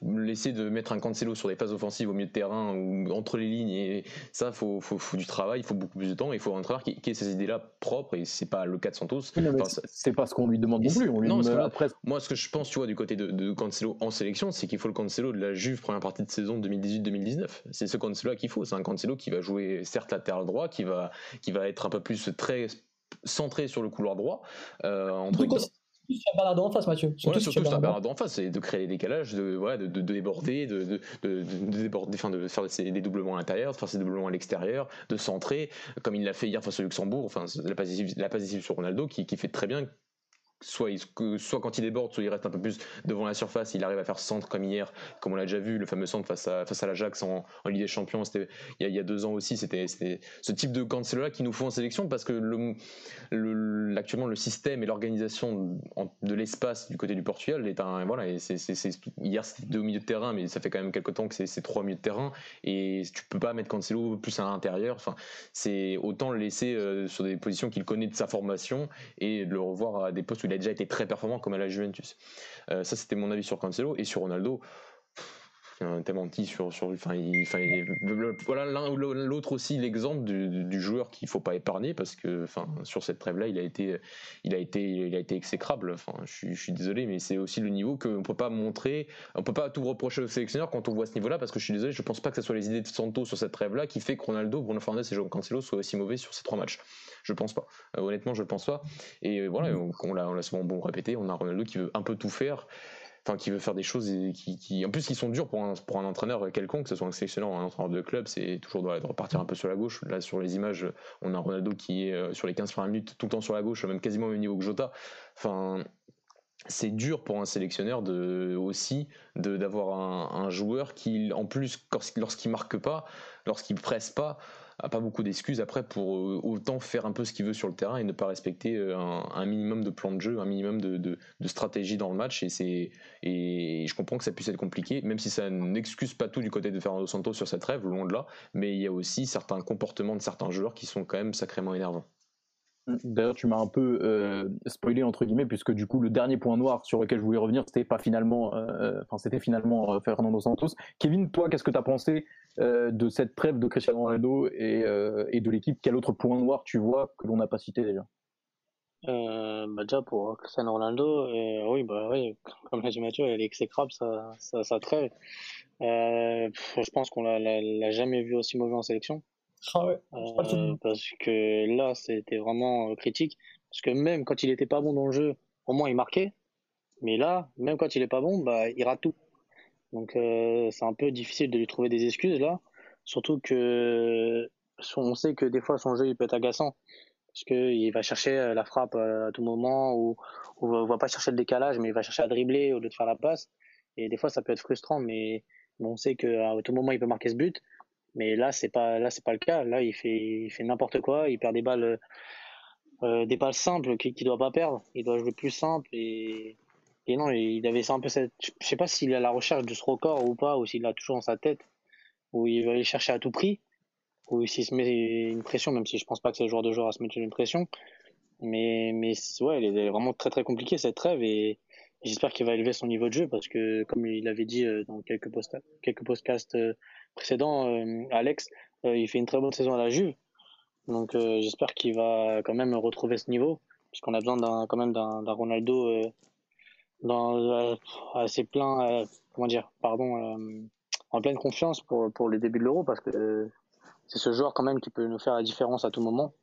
laisser de mettre un Cancelo sur des phases offensives au milieu de terrain ou entre les lignes et ça faut, faut, faut du travail il faut beaucoup plus de temps il faut un entraîneur qui, qui ait ces idées là propres et c'est pas le cas de Santos. C'est pas ce qu'on lui demande non plus on lui non, moi ce que je pense tu vois du côté de, de Cancelo en sélection c'est qu'il faut le Cancelo de la Juve première partie de saison 2018-2019 c'est ce Cancelo qu'il faut c'est un Cancelo qui va jouer certes latéral droit qui va qui va être un peu plus très centré sur le couloir droit euh, entre sur Bernardo en face, Mathieu. Surtout, surtout sur Bernardo en face, et de créer des décalages, de, voilà, de, de, déborder, de, de, de, déborder, enfin, de faire des doublements à l'intérieur, de faire ses doublements à l'extérieur, de centrer, comme il l'a fait hier face au Luxembourg, enfin, la passe la sur Ronaldo, qui, qui fait très bien, soit, quand il déborde, soit il reste un peu plus devant la surface, il arrive à faire centre comme hier, comme on l'a déjà vu, le fameux centre face à, face à l'Ajax en, Ligue des Champions, c'était il, y a deux ans aussi, c'était ce type de Cancelo-là qu'il nous faut en sélection parce que le, le, actuellement le système et l'organisation de l'espace du côté du Portugal est un voilà et c'est, hier c'était deux milieux de terrain mais ça fait quand même quelques temps que c'est, trois milieux de terrain et tu peux pas mettre Cancelo plus à l'intérieur. Enfin c'est autant le laisser euh, sur des positions qu'il connaît de sa formation et de le revoir à des postes où il a déjà été très performant comme à la Juventus. Euh, ça, c'était mon avis sur Cancelo. Et sur Ronaldo, tellement petit sur, sur enfin, voilà l'un ou l'autre aussi l'exemple du, joueur qu'il faut pas épargner parce que enfin sur cette trêve là il a été il a été il a été exécrable enfin je suis, désolé mais c'est aussi le niveau qu'on peut pas montrer on peut pas tout reprocher au sélectionneur quand on voit ce niveau là parce que je suis désolé je pense pas que ce soit les idées de Santos sur cette trêve là qui fait que Ronaldo Bruno Fernandes et João Cancelo soient aussi mauvais sur ces trois matchs je pense pas. Euh, honnêtement, je pense pas. Et euh, voilà, mm. on, l'a, souvent bon répété. On a Ronaldo qui veut un peu tout faire. Enfin, qui veut faire des choses qui, en plus, qui sont durs pour un, pour un entraîneur quelconque, que ce soit un sélectionneur ou un entraîneur de club, c'est toujours de, repartir un peu sur la gauche. Là, sur les images, on a Ronaldo qui est euh, sur les 15 premières minutes tout le temps sur la gauche, même quasiment au niveau que Jota. Enfin, c'est dur pour un sélectionneur de aussi d'avoir un, un, joueur qui, en plus, lorsqu'il marque pas, lorsqu'il presse pas, a pas beaucoup d'excuses après pour euh, autant faire un peu ce qu'il veut sur le terrain et ne pas respecter euh, un, minimum de plan de jeu, un minimum de, stratégie dans le match. Et, et je comprends que ça puisse être compliqué, même si ça n'excuse pas tout du côté de Fernando Santos sur cette rêve, loin de là. Mais il y a aussi certains comportements de certains joueurs qui sont quand même sacrément énervants. D'ailleurs, tu m'as un peu euh, spoilé entre guillemets, puisque du coup, le dernier point noir sur lequel je voulais revenir, c'était pas finalement, enfin, c'était finalement Fernando Santos. Kevin, toi, qu'est-ce que tu as pensé de cette trêve de Cristiano Ronaldo et, et de l'équipe Quel autre point noir tu vois que l'on n'a pas cité déjà? Bah déjà pour Cristiano Ronaldo, oui, bah oui, comme l'a dit Mathieu, elle est exécrable ça, ça, ça trêve. je pense qu'on l'a jamais vu aussi mauvais en sélection. Ah euh, parce que là, c'était vraiment euh, critique. Parce que même quand il était pas bon dans le jeu, au moins il marquait. Mais là, même quand il est pas bon, bah, il rate tout. Donc euh, c'est un peu difficile de lui trouver des excuses là. Surtout que on sait que des fois son jeu il peut être agaçant. Parce qu'il va chercher la frappe à tout moment ou, on va pas chercher le décalage mais il va chercher à dribbler au lieu de faire la passe. Et des fois ça peut être frustrant mais on sait qu'à tout moment il peut marquer ce but. Mais là c'est pas là c'est pas le cas. Là il fait il fait n'importe quoi. Il perd des balles euh, des balles simples qu'il ne doit pas perdre. Il doit jouer plus simple et et non il avait un peu cette je sais pas s'il est à la recherche de ce record ou pas ou s'il l'a toujours dans sa tête ou il va aller chercher à tout prix ou s'il se met une pression même si je pense pas que c'est le joueur de joueur à se mettre une pression. Mais mais ouais elle est vraiment très très compliquée cette trêve et j'espère qu'il va élever son niveau de jeu parce que comme il avait dit euh, dans quelques post quelques podcasts euh, précédents Alex il fait une très bonne saison à la Juve. Donc euh, j'espère qu'il va quand même retrouver ce niveau, puisqu'on a besoin quand même d'un Ronaldo euh, dans euh, assez plein, comment dire, pardon, en pleine confiance pour pour le début de l'Euro, parce que c'est ce joueur quand même qui peut nous faire la différence à tout moment.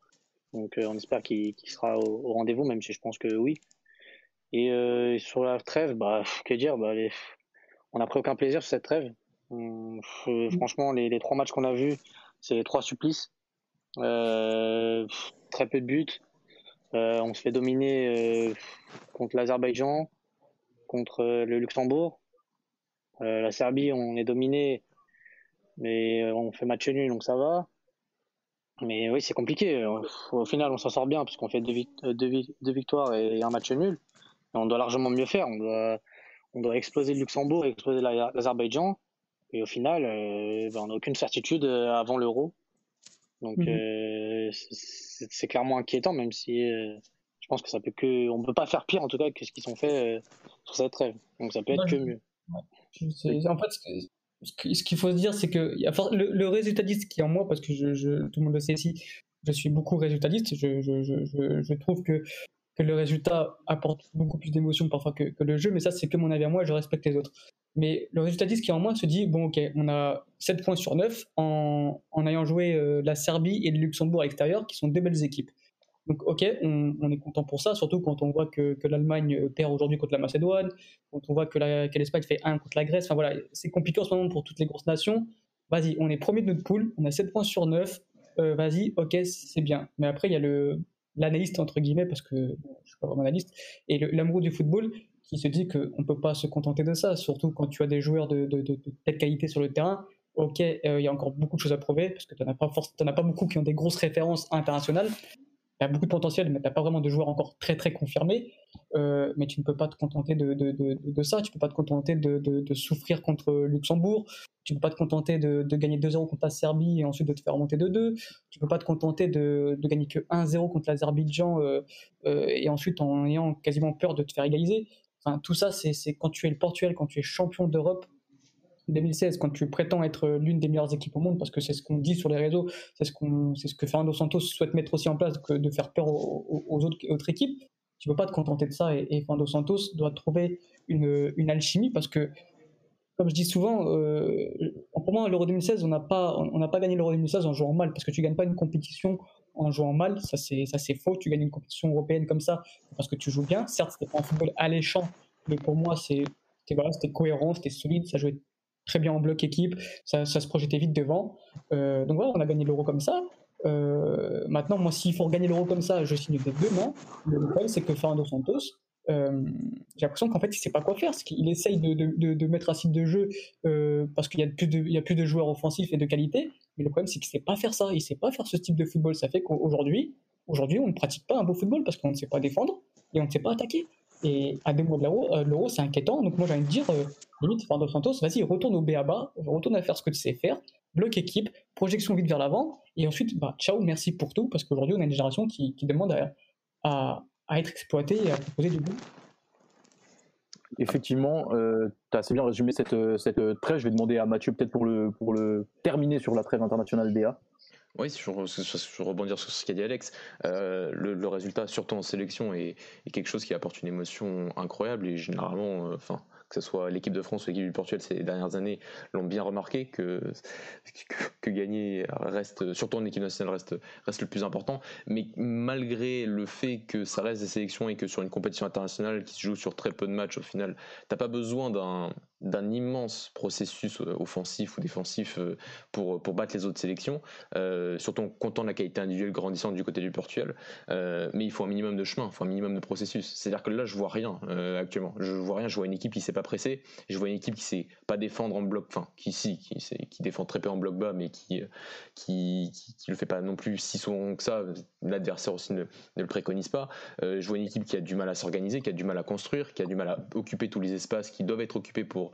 Donc on espère qu'il sera au, rendez-vous, même si je pense que oui. Et sur la trêve, bah que dire, bah les, on n'a pris aucun plaisir sur cette trêve. Hum, franchement, les, les trois matchs qu'on a vus, c'est trois supplices. Euh, très peu de buts. Euh, on se fait dominer euh, contre l'Azerbaïdjan, contre le Luxembourg. la Serbie, on est dominé, mais on fait match nul, donc ça va. Mais oui, c'est compliqué. Au final, on s'en sort bien parce qu'on fait deux, victoires et un match nul. on doit largement mieux faire. On doit, on doit exploser le Luxembourg et exploser l'Azerbaïdjan. Et au final, ben, on n'a aucune certitude avant l'euro. Donc mmh euh, c'est clairement inquiétant, même si euh, je pense que ça peut que, on peut pas faire pire en tout cas que ce qu'ils ont fait euh, sur cette trêve. Donc ça peut être que mieux. En fait, ce qu'il faut se dire, c'est que le, le, résultatiste qui est en moi, parce que je, tout le monde le sait ici, je suis beaucoup résultatiste. Je, je trouve que, que, le résultat apporte beaucoup plus d'émotion parfois que, que, le jeu, mais ça, c'est que mon avis à moi, je respecte les autres. Mais le résultatiste qui est en moi se dit bon, ok, on a 7 points sur 9 en, en ayant joué euh, la Serbie et le Luxembourg à l'extérieur, qui sont deux belles équipes. Donc, ok, on, est content pour ça, surtout quand on voit que, l'Allemagne perd aujourd'hui contre la Macédoine, quand on voit que l'Espagne fait 1 contre la Grèce. Enfin voilà, c'est compliqué en ce moment pour toutes les grosses nations. Vas-y, on est premier de notre poule, on a 7 points sur 9. Euh, vas-y, ok, c'est bien. Mais après, il y a le l'analyste entre guillemets parce que je suis pas vraiment analyste et l'amour du football qui se dit qu'on ne peut pas se contenter de ça, surtout quand tu as des joueurs de, de, de, telle qualité sur le terrain. Ok, euh, il y a encore beaucoup de choses à prouver, parce que tu n'en as pas beaucoup qui ont des grosses références internationales. Tu as beaucoup de potentiel, mais tu n'as pas vraiment de joueurs encore très très confirmés. Euh, mais tu ne peux pas te contenter de, ça, tu ne peux pas te contenter de, souffrir contre Luxembourg, tu ne peux pas te contenter de, gagner 2-0 contre la Serbie et ensuite de te faire remonter de 2, tu ne peux pas te contenter de, gagner que 1-0 contre l'Azerbaïdjan euh, et ensuite en ayant quasiment peur de te faire égaliser. Tout ça, c'est quand tu es le Portugal, quand tu es champion d'Europe 2016, quand tu prétends être l'une des meilleures équipes au monde, parce que c'est ce qu'on dit sur les réseaux, c'est ce, qu'on, ce que Fernando Santos souhaite mettre aussi en place, que de faire peur aux, autres, autres, équipes. Tu ne peux pas te contenter de ça et, Fernando Santos doit trouver une, une, alchimie parce que, comme je dis souvent, euh, pour moi, l'Euro 2016, on n'a pas, on, pas gagné l'Euro 2016 en jouant mal parce que tu ne gagnes pas une compétition en jouant mal, ça c'est faux. Tu gagnes une compétition européenne comme ça parce que tu joues bien. Certes, c'était pas un football alléchant, mais pour moi c'est voilà, c'était cohérent, c'était solide, ça jouait très bien en bloc équipe, ça, se projetait vite devant. Euh, donc voilà, on a gagné l'euro comme ça. Euh, maintenant, moi, s'il faut gagner l'euro comme ça, je signe des deux mains. Le problème, c'est que Fernando Santos, euh, j'ai l'impression qu'en fait, il sait pas quoi faire. Parce qu'il essaye de, mettre un site de jeu parce qu'il y, a plus de, joueurs offensifs et de qualité. Mais le problème, c'est qu'il sait pas faire ça. Il sait pas faire ce type de football. Ça fait qu'aujourd'hui, aujourd'hui, on ne pratique pas un beau football parce qu'on ne sait pas défendre et on ne sait pas attaquer. Et à deux mois de euh, l'euro c'est inquiétant. Donc moi, j'ai envie de dire, limite, Fernando Santos, vas-y, retourne au BABA, retourne à faire ce que tu sais faire, bloc équipe, projection vite vers l'avant, et ensuite, bah, ciao, merci pour tout, parce qu'aujourd'hui, on a une génération qui, demande à, être exploité et à proposer du goût. Effectivement, euh, tu as assez bien résumé cette, euh, cette euh, trêve. Je vais demander à Mathieu peut-être pour le, pour le terminer sur la trêve internationale DA. Oui, je, je, rebondir sur ce qu'a dit Alex. le, résultat, surtout en sélection, est, quelque chose qui apporte une émotion incroyable et généralement, enfin, que ce soit l'équipe de France ou l'équipe du Portugal ces dernières années, l'ont bien remarqué que, que, gagner reste, surtout en équipe nationale, reste, reste le plus important. Mais malgré le fait que ça reste des sélections et que sur une compétition internationale qui se joue sur très peu de matchs au final, t'as pas besoin d'un d'un immense processus euh, offensif ou défensif euh, pour, pour battre les autres sélections, euh, surtout en comptant la qualité individuelle grandissante du côté du Portugal. mais il faut un minimum de chemin, il faut un minimum de processus. C'est-à-dire que là, je vois rien actuellement. Je vois rien. Je vois une équipe qui s'est pas pressée. Je vois une équipe qui sait pas défendre en bloc, enfin qui si, qui, défend très peu en bloc bas, mais qui qui, qui, le fait pas non plus si souvent que ça. L'adversaire aussi ne, ne, le préconise pas. je vois une équipe qui a du mal à s'organiser, qui a du mal à construire, qui a du mal à occuper tous les espaces qui doivent être occupés pour euh,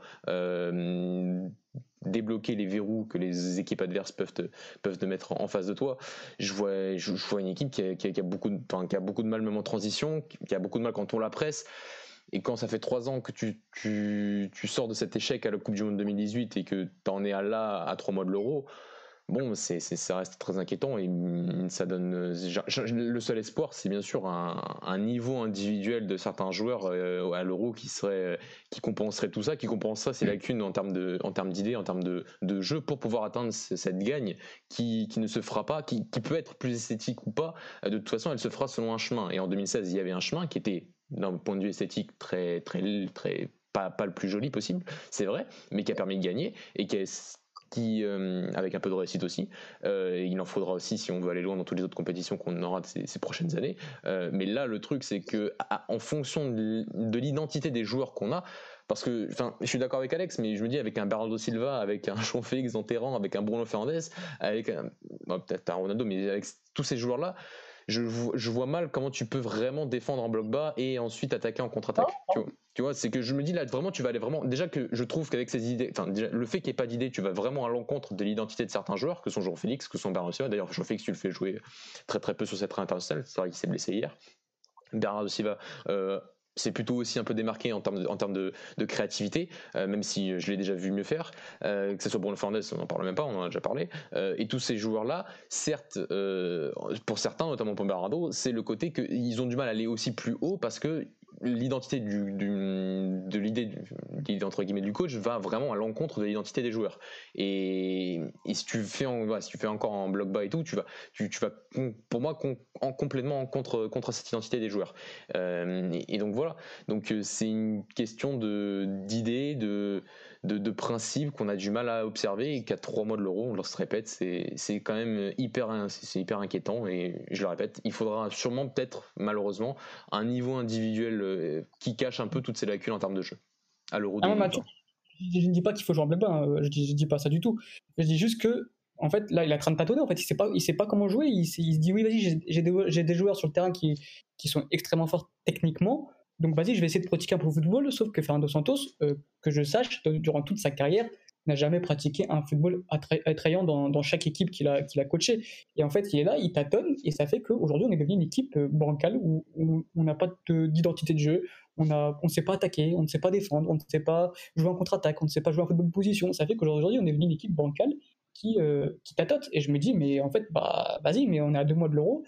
débloquer les verrous que les équipes adverses peuvent te, peuvent te mettre en face de toi. Je vois, je, vois une équipe qui a, beaucoup de, qui a beaucoup de mal même en transition, qui a beaucoup de mal quand on la presse. Et quand ça fait trois ans que tu, tu, tu, sors de cet échec à la Coupe du Monde 2018 et que tu en es à là à trois mois de l'Euro, bon, c'est, ça reste très inquiétant et ça donne. Le seul espoir, c'est bien sûr un, niveau individuel de certains joueurs euh, à l'Euro qui serait, qui compenserait tout ça, qui compenserait ces lacunes en termes de, en termes d'idées, en termes de, de, jeu pour pouvoir atteindre cette gagne qui, qui ne se fera pas, qui, qui, peut être plus esthétique ou pas. De toute façon, elle se fera selon un chemin. Et en 2016, il y avait un chemin qui était, d'un point de vue esthétique, très, très, très pas, pas, le plus joli possible, c'est vrai, mais qui a permis de gagner et qui est qui, euh, avec un peu de réussite aussi. Euh, il en faudra aussi si on veut aller loin dans toutes les autres compétitions qu'on aura ces, ces, prochaines années. Euh, mais là, le truc, c'est que en fonction de, l'identité des joueurs qu'on a, parce que, enfin, je suis d'accord avec Alex, mais je me dis avec un Bernardo Silva, avec un Jean Félix en terrain, avec un Bruno Fernandes, avec peut-être un Ronaldo, mais avec tous ces joueurs-là, je, vois mal comment tu peux vraiment défendre en bloc bas et ensuite attaquer en contre-attaque. Tu vois, c'est que je me dis là vraiment tu vas aller vraiment déjà que je trouve qu'avec ces idées, enfin le fait qu'il n'y ait pas d'idée, tu vas vraiment à l'encontre de l'identité de certains joueurs, que sont Jean Félix, que sont Bernard Silva. D'ailleurs Jean Félix tu le fais jouer très très peu sur cette internationale, c'est vrai qu'il s'est blessé hier. Bernard Silva, euh, c'est plutôt aussi un peu démarqué en termes de, créativité, euh, même si je l'ai déjà vu mieux faire. Euh, que ce soit Bruno Fernandes, on n'en parle même pas, on en a déjà parlé. Et tous ces joueurs-là, certes, pour certains, notamment pour Bernardo, c'est le côté qu'ils ont du mal à aller aussi plus haut parce que l'identité de l'idée entre guillemets du coach va vraiment à l'encontre de l'identité des joueurs. Et, si tu fais si tu fais encore en bloc bas et tout tu vas tu vas pour moi en complètement contre contre cette identité des joueurs. Euh, et, donc voilà. Donc euh, c'est une question de d'idées de de, de principes qu'on a du mal à observer et qu'à trois mois de l'euro, on leur se répète, c'est quand même hyper, c'est hyper inquiétant et je le répète, il faudra sûrement peut-être, malheureusement, un niveau individuel euh, qui cache un peu toutes ces lacunes en termes de jeu à l'euro. Ah, je ne dis pas qu'il faut jouer en bleu hein, je dis, dis pas ça du tout. Je dis juste que en fait, là, il a train de tâtonner. En fait, il sait pas, il sait pas comment jouer. Il, se dit oui, vas-y, j'ai des, des, joueurs sur le terrain qui, qui sont extrêmement forts techniquement. Donc vas-y, je vais essayer de pratiquer un peu de football, sauf que Fernando Santos, euh, que je sache, durant toute sa carrière, n'a jamais pratiqué un football attrayant dans, chaque équipe qu'il a, qu'il a coaché. Et en fait, il est là, il tâtonne, et ça fait qu'aujourd'hui, on est devenu une équipe euh, bancale où, on n'a pas d'identité de jeu, on ne sait pas attaquer, on ne sait pas défendre, on ne sait pas jouer en contre-attaque, on ne sait pas jouer en football de position. Ça fait qu'aujourd'hui, on est devenu une équipe bancale qui, euh. Et je me dis, mais en fait, bah, vas-y, mais on est à deux mois de l'euro,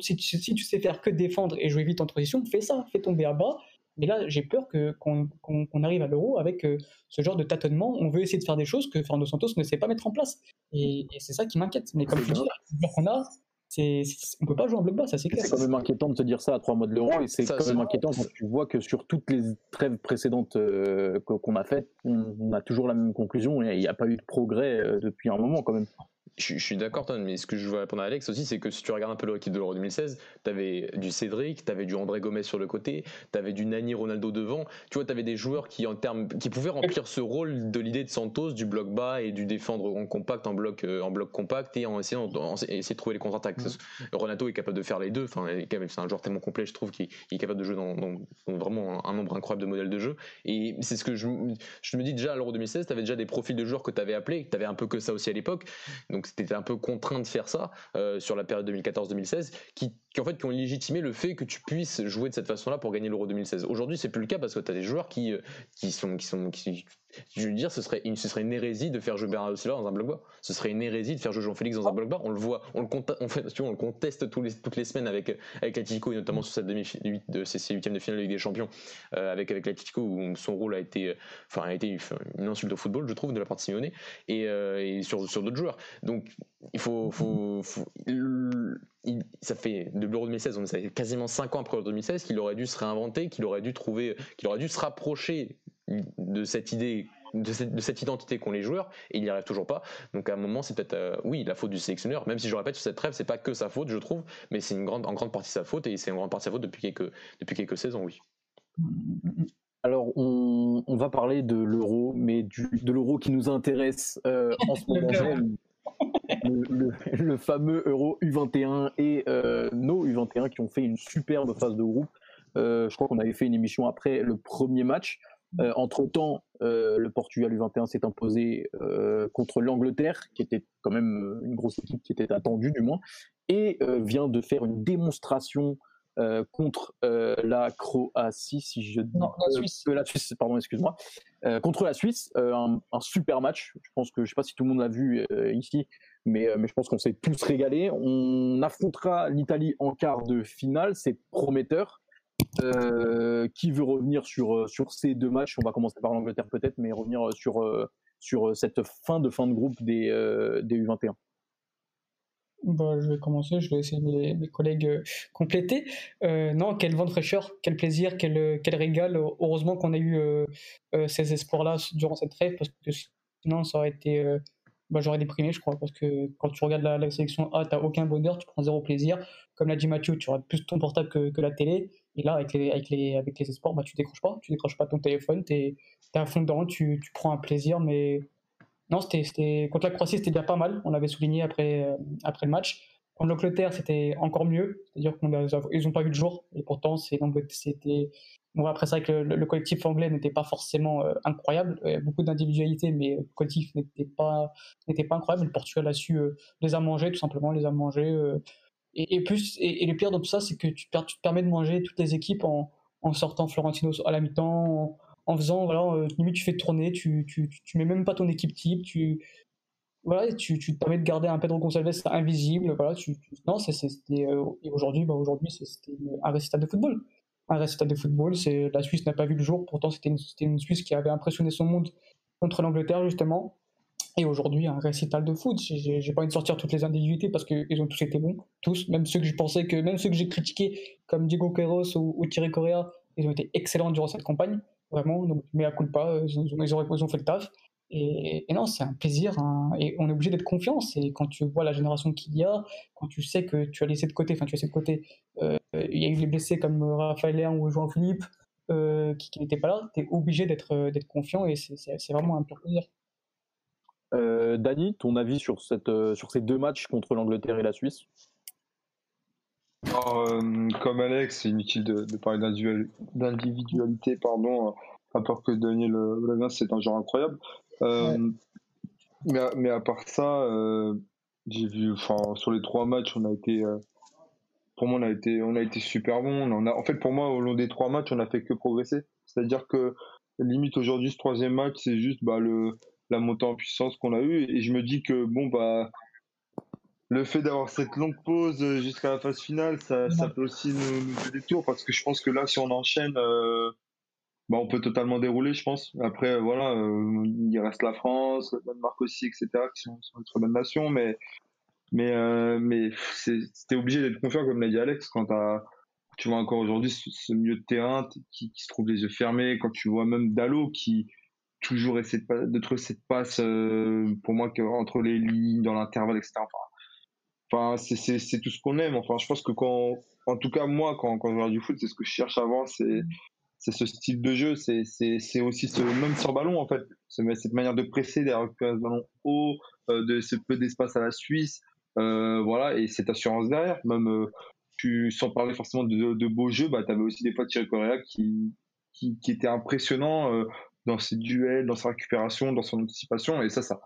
si, tu, si, tu, sais faire que défendre et jouer vite en transition, fais ça, fais tomber à bas. Mais là, j'ai peur que, qu'on, arrive à l'euro avec euh, ce genre de tâtonnement. On veut essayer de faire des choses que Fernando Santos ne sait pas mettre en place. Et, c'est ça qui m'inquiète. Mais comme tu dis, la qu'on a, c'est, on peut pas jouer en bloc bas, ça c'est clair. C'est quand même inquiétant de se dire ça à trois mois de l'euro. Et c'est quand même inquiétant quand tu vois que sur toutes les trêves précédentes euh, qu'on a faites, on, a toujours la même conclusion et il n'y a pas eu de progrès euh, depuis un moment quand même je, suis d'accord, mais ce que je veux répondre à Alex aussi, c'est que si tu regardes un peu l'équipe de l'Euro 2016, tu avais du Cédric, tu avais du André Gomez sur le côté, tu avais du Nani Ronaldo devant. Tu vois, tu avais des joueurs qui, en termes, qui pouvaient remplir ce rôle de l'idée de Santos, du bloc bas et du défendre en compact, en bloc, euh, en bloc compact et en essayant, essayer de trouver les contre-attaques. Ronaldo est capable de faire les deux. Enfin, c'est un joueur tellement complet, je trouve, qu'il est capable de jouer dans, vraiment un, nombre incroyable de modèles de jeu. Et c'est ce que je, je me dis déjà à l'Euro 2016, tu avais déjà des profils de joueurs que tu avais appelés, tu avais un peu que ça aussi à l'époque. Donc, c'était un peu contraint de faire ça euh, sur la période 2014-2016, qui qui en fait qui ont légitimé le fait que tu puisses jouer de cette façon-là pour gagner l'Euro 2016. Aujourd'hui, c'est plus le cas parce que tu as des joueurs qui euh, qui sont qui sont je veux dire, ce serait une ce serait une hérésie de faire jouer Bernardo Silva dans un bloc bas. Ce serait une hérésie de faire jouer Jean-Félix dans un bloc bas. On le voit, on le on fait, tu vois, on conteste tous les, toutes les semaines avec avec l'Atlético et notamment sur cette demi de ces huitièmes de finale de Ligue des Champions euh, avec avec l'Atlético où son rôle a été enfin a été une insulte au football, je trouve, de la part de Simeone et, euh, sur sur d'autres joueurs. Donc il faut, faut, faut ça fait de l'Euro 2016, on est quasiment 5 ans après l'Euro 2016, qu'il aurait dû se réinventer, qu'il aurait dû trouver, qu'il aurait dû se rapprocher de cette idée de cette, identité qu'ont les joueurs et il n'y arrive toujours pas. Donc à un moment, c'est peut-être euh, oui la faute du sélectionneur. Même si je répète sur cette trêve, c'est pas que sa faute, je trouve, mais c'est une grande en grande partie sa faute et c'est en grande partie sa faute depuis quelques depuis quelques saisons, oui. Alors on, va parler de l'euro, mais du, de l'euro qui nous intéresse euh, en ce moment même le, fameux Euro U21 et euh, nos U21 qui ont fait une superbe phase de groupe. Euh, je crois qu'on avait fait une émission après le premier match. Euh, entre-temps, le Portugal U21 s'est imposé contre l'Angleterre, qui était quand même une grosse équipe qui était attendue du moins, et vient de faire une démonstration euh, contre euh, la Croatie, si je non, la Suisse. Euh, la Suisse, pardon, excuse-moi, contre la Suisse, un, super match. Je pense que je sais pas si tout le monde l'a vu ici, mais, mais je pense qu'on s'est tous régalés. On affrontera l'Italie en quart de finale, c'est prometteur. qui veut revenir sur, sur ces deux matchs? On va commencer par l'Angleterre peut-être, mais revenir sur, cette fin de fin de groupe des, des U21. Bah, je vais commencer, je vais laisser mes, mes collègues euh, compléter. Euh, non, quel vent de fraîcheur, quel plaisir, quel, euh, régal. Heureusement qu'on a eu ces espoirs-là durant cette trêve, parce que sinon ça aurait été. Bah, J'aurais déprimé, je crois, parce que quand tu regardes la, sélection A, tu n'as aucun bonheur, tu prends zéro plaisir. Comme l'a dit Mathieu, tu auras plus ton portable que, que, la télé. Et là, avec les, avec les, avec les espoirs, bah, tu décroches pas, tu décroches pas ton téléphone, tu es, à fond dedans, tu, tu prends un plaisir, mais non, contre la Croatie, c'était déjà pas mal. On l'avait souligné après, euh, après le match. Contre l'Angleterre, c'était encore mieux. C'est-à-dire qu'ils n'ont pas vu le jour. Et pourtant, c'était. Après, c'est vrai que le, collectif anglais n'était pas forcément euh, incroyable. Il y avait beaucoup d'individualité, mais le collectif n'était pas, pas incroyable. Le Portugal a su euh, les a mangés, tout simplement, les a mangés. Et, plus, et, le pire de tout ça, c'est que tu, te permets de manger toutes les équipes en, en sortant Florentino à la mi-temps, en faisant, voilà, euh, limite tu fais tourner, tu, tu, mets même pas ton équipe type, tu, voilà, tu, tu te permets de garder un Pedro Gonçalves invisible, voilà, tu, non, c'était, euh, aujourd'hui, bah, aujourd'hui, c'était un récital de football. Un récital de football, c'est, la Suisse n'a pas vu le jour, pourtant c'était une, Suisse qui avait impressionné son monde contre l'Angleterre, justement. Et aujourd'hui, un récital de foot. J'ai pas envie de sortir toutes les individualités parce qu'ils ont tous été bons, tous, même ceux que je pensais que, même ceux que j'ai critiqués, comme Diego Queiroz ou, Thierry Correa, ils ont été excellents durant cette campagne vraiment. Donc, mais à coup de pas, ils ont, ils ont, fait le taf. Et, non, c'est un plaisir. Hein, et on est obligé d'être confiant. C'est quand tu vois la génération qu'il y a, quand tu sais que tu as laissé de côté, enfin, tu as laissé de côté, euh, il y a eu des blessés comme Raphaël Léon ou Jean-Philippe euh, qui, n'étaient pas là. Tu es obligé d'être euh, d'être confiant et c'est vraiment un pur plaisir. Dani, ton avis sur, cette, sur ces deux matchs contre l'Angleterre et la Suisse? Euh, comme Alex, c'est inutile de, de parler d'individualité, pardon, à part que Daniel Lavin, c'est un genre incroyable. Euh, mais, mais, à part ça, euh, j'ai vu, enfin, sur les trois matchs, on a été, pour moi, on a été, on a été super bon. On a, en fait, pour moi, au long des trois matchs, on a fait que progresser. C'est-à-dire que limite aujourd'hui, ce troisième match, c'est juste bah, le, la montée en puissance qu'on a eue. Et je me dis que bon, bah le fait d'avoir cette longue pause euh, jusqu'à la phase finale, ça, ça peut aussi nous, nous des tours parce que je pense que là, si on enchaîne, euh, bah, on peut totalement dérouler, je pense. Après, voilà, euh, il reste la France, le Danemark aussi, etc., qui sont, sont une très bonne nation, mais, mais, euh, mais c'était obligé d'être confiant, comme l'a dit Alex, quand tu vois encore aujourd'hui ce, milieu de terrain qui, se trouve les yeux fermés, quand tu vois même Dalo qui toujours essaie de, trouver cette passe, pour moi, entre les lignes, dans l'intervalle, etc. Enfin, Enfin, c'est tout ce qu'on aime. Enfin, je pense que quand, en tout cas moi, quand, quand je regarde du foot, c'est ce que je cherche avant, c'est c'est ce style de jeu, c'est aussi ce même sur ballon en fait, cette manière de presser, de récupérer ce ballon haut, euh, de ce peu d'espace à la Suisse, euh, voilà, et cette assurance derrière. Même euh, sans parler forcément de, de beaux jeux, bah, tu avais aussi des fois Thierry Correa qui, qui, était impressionnant dans ses duels, dans sa récupération, dans son anticipation, et ça, ça,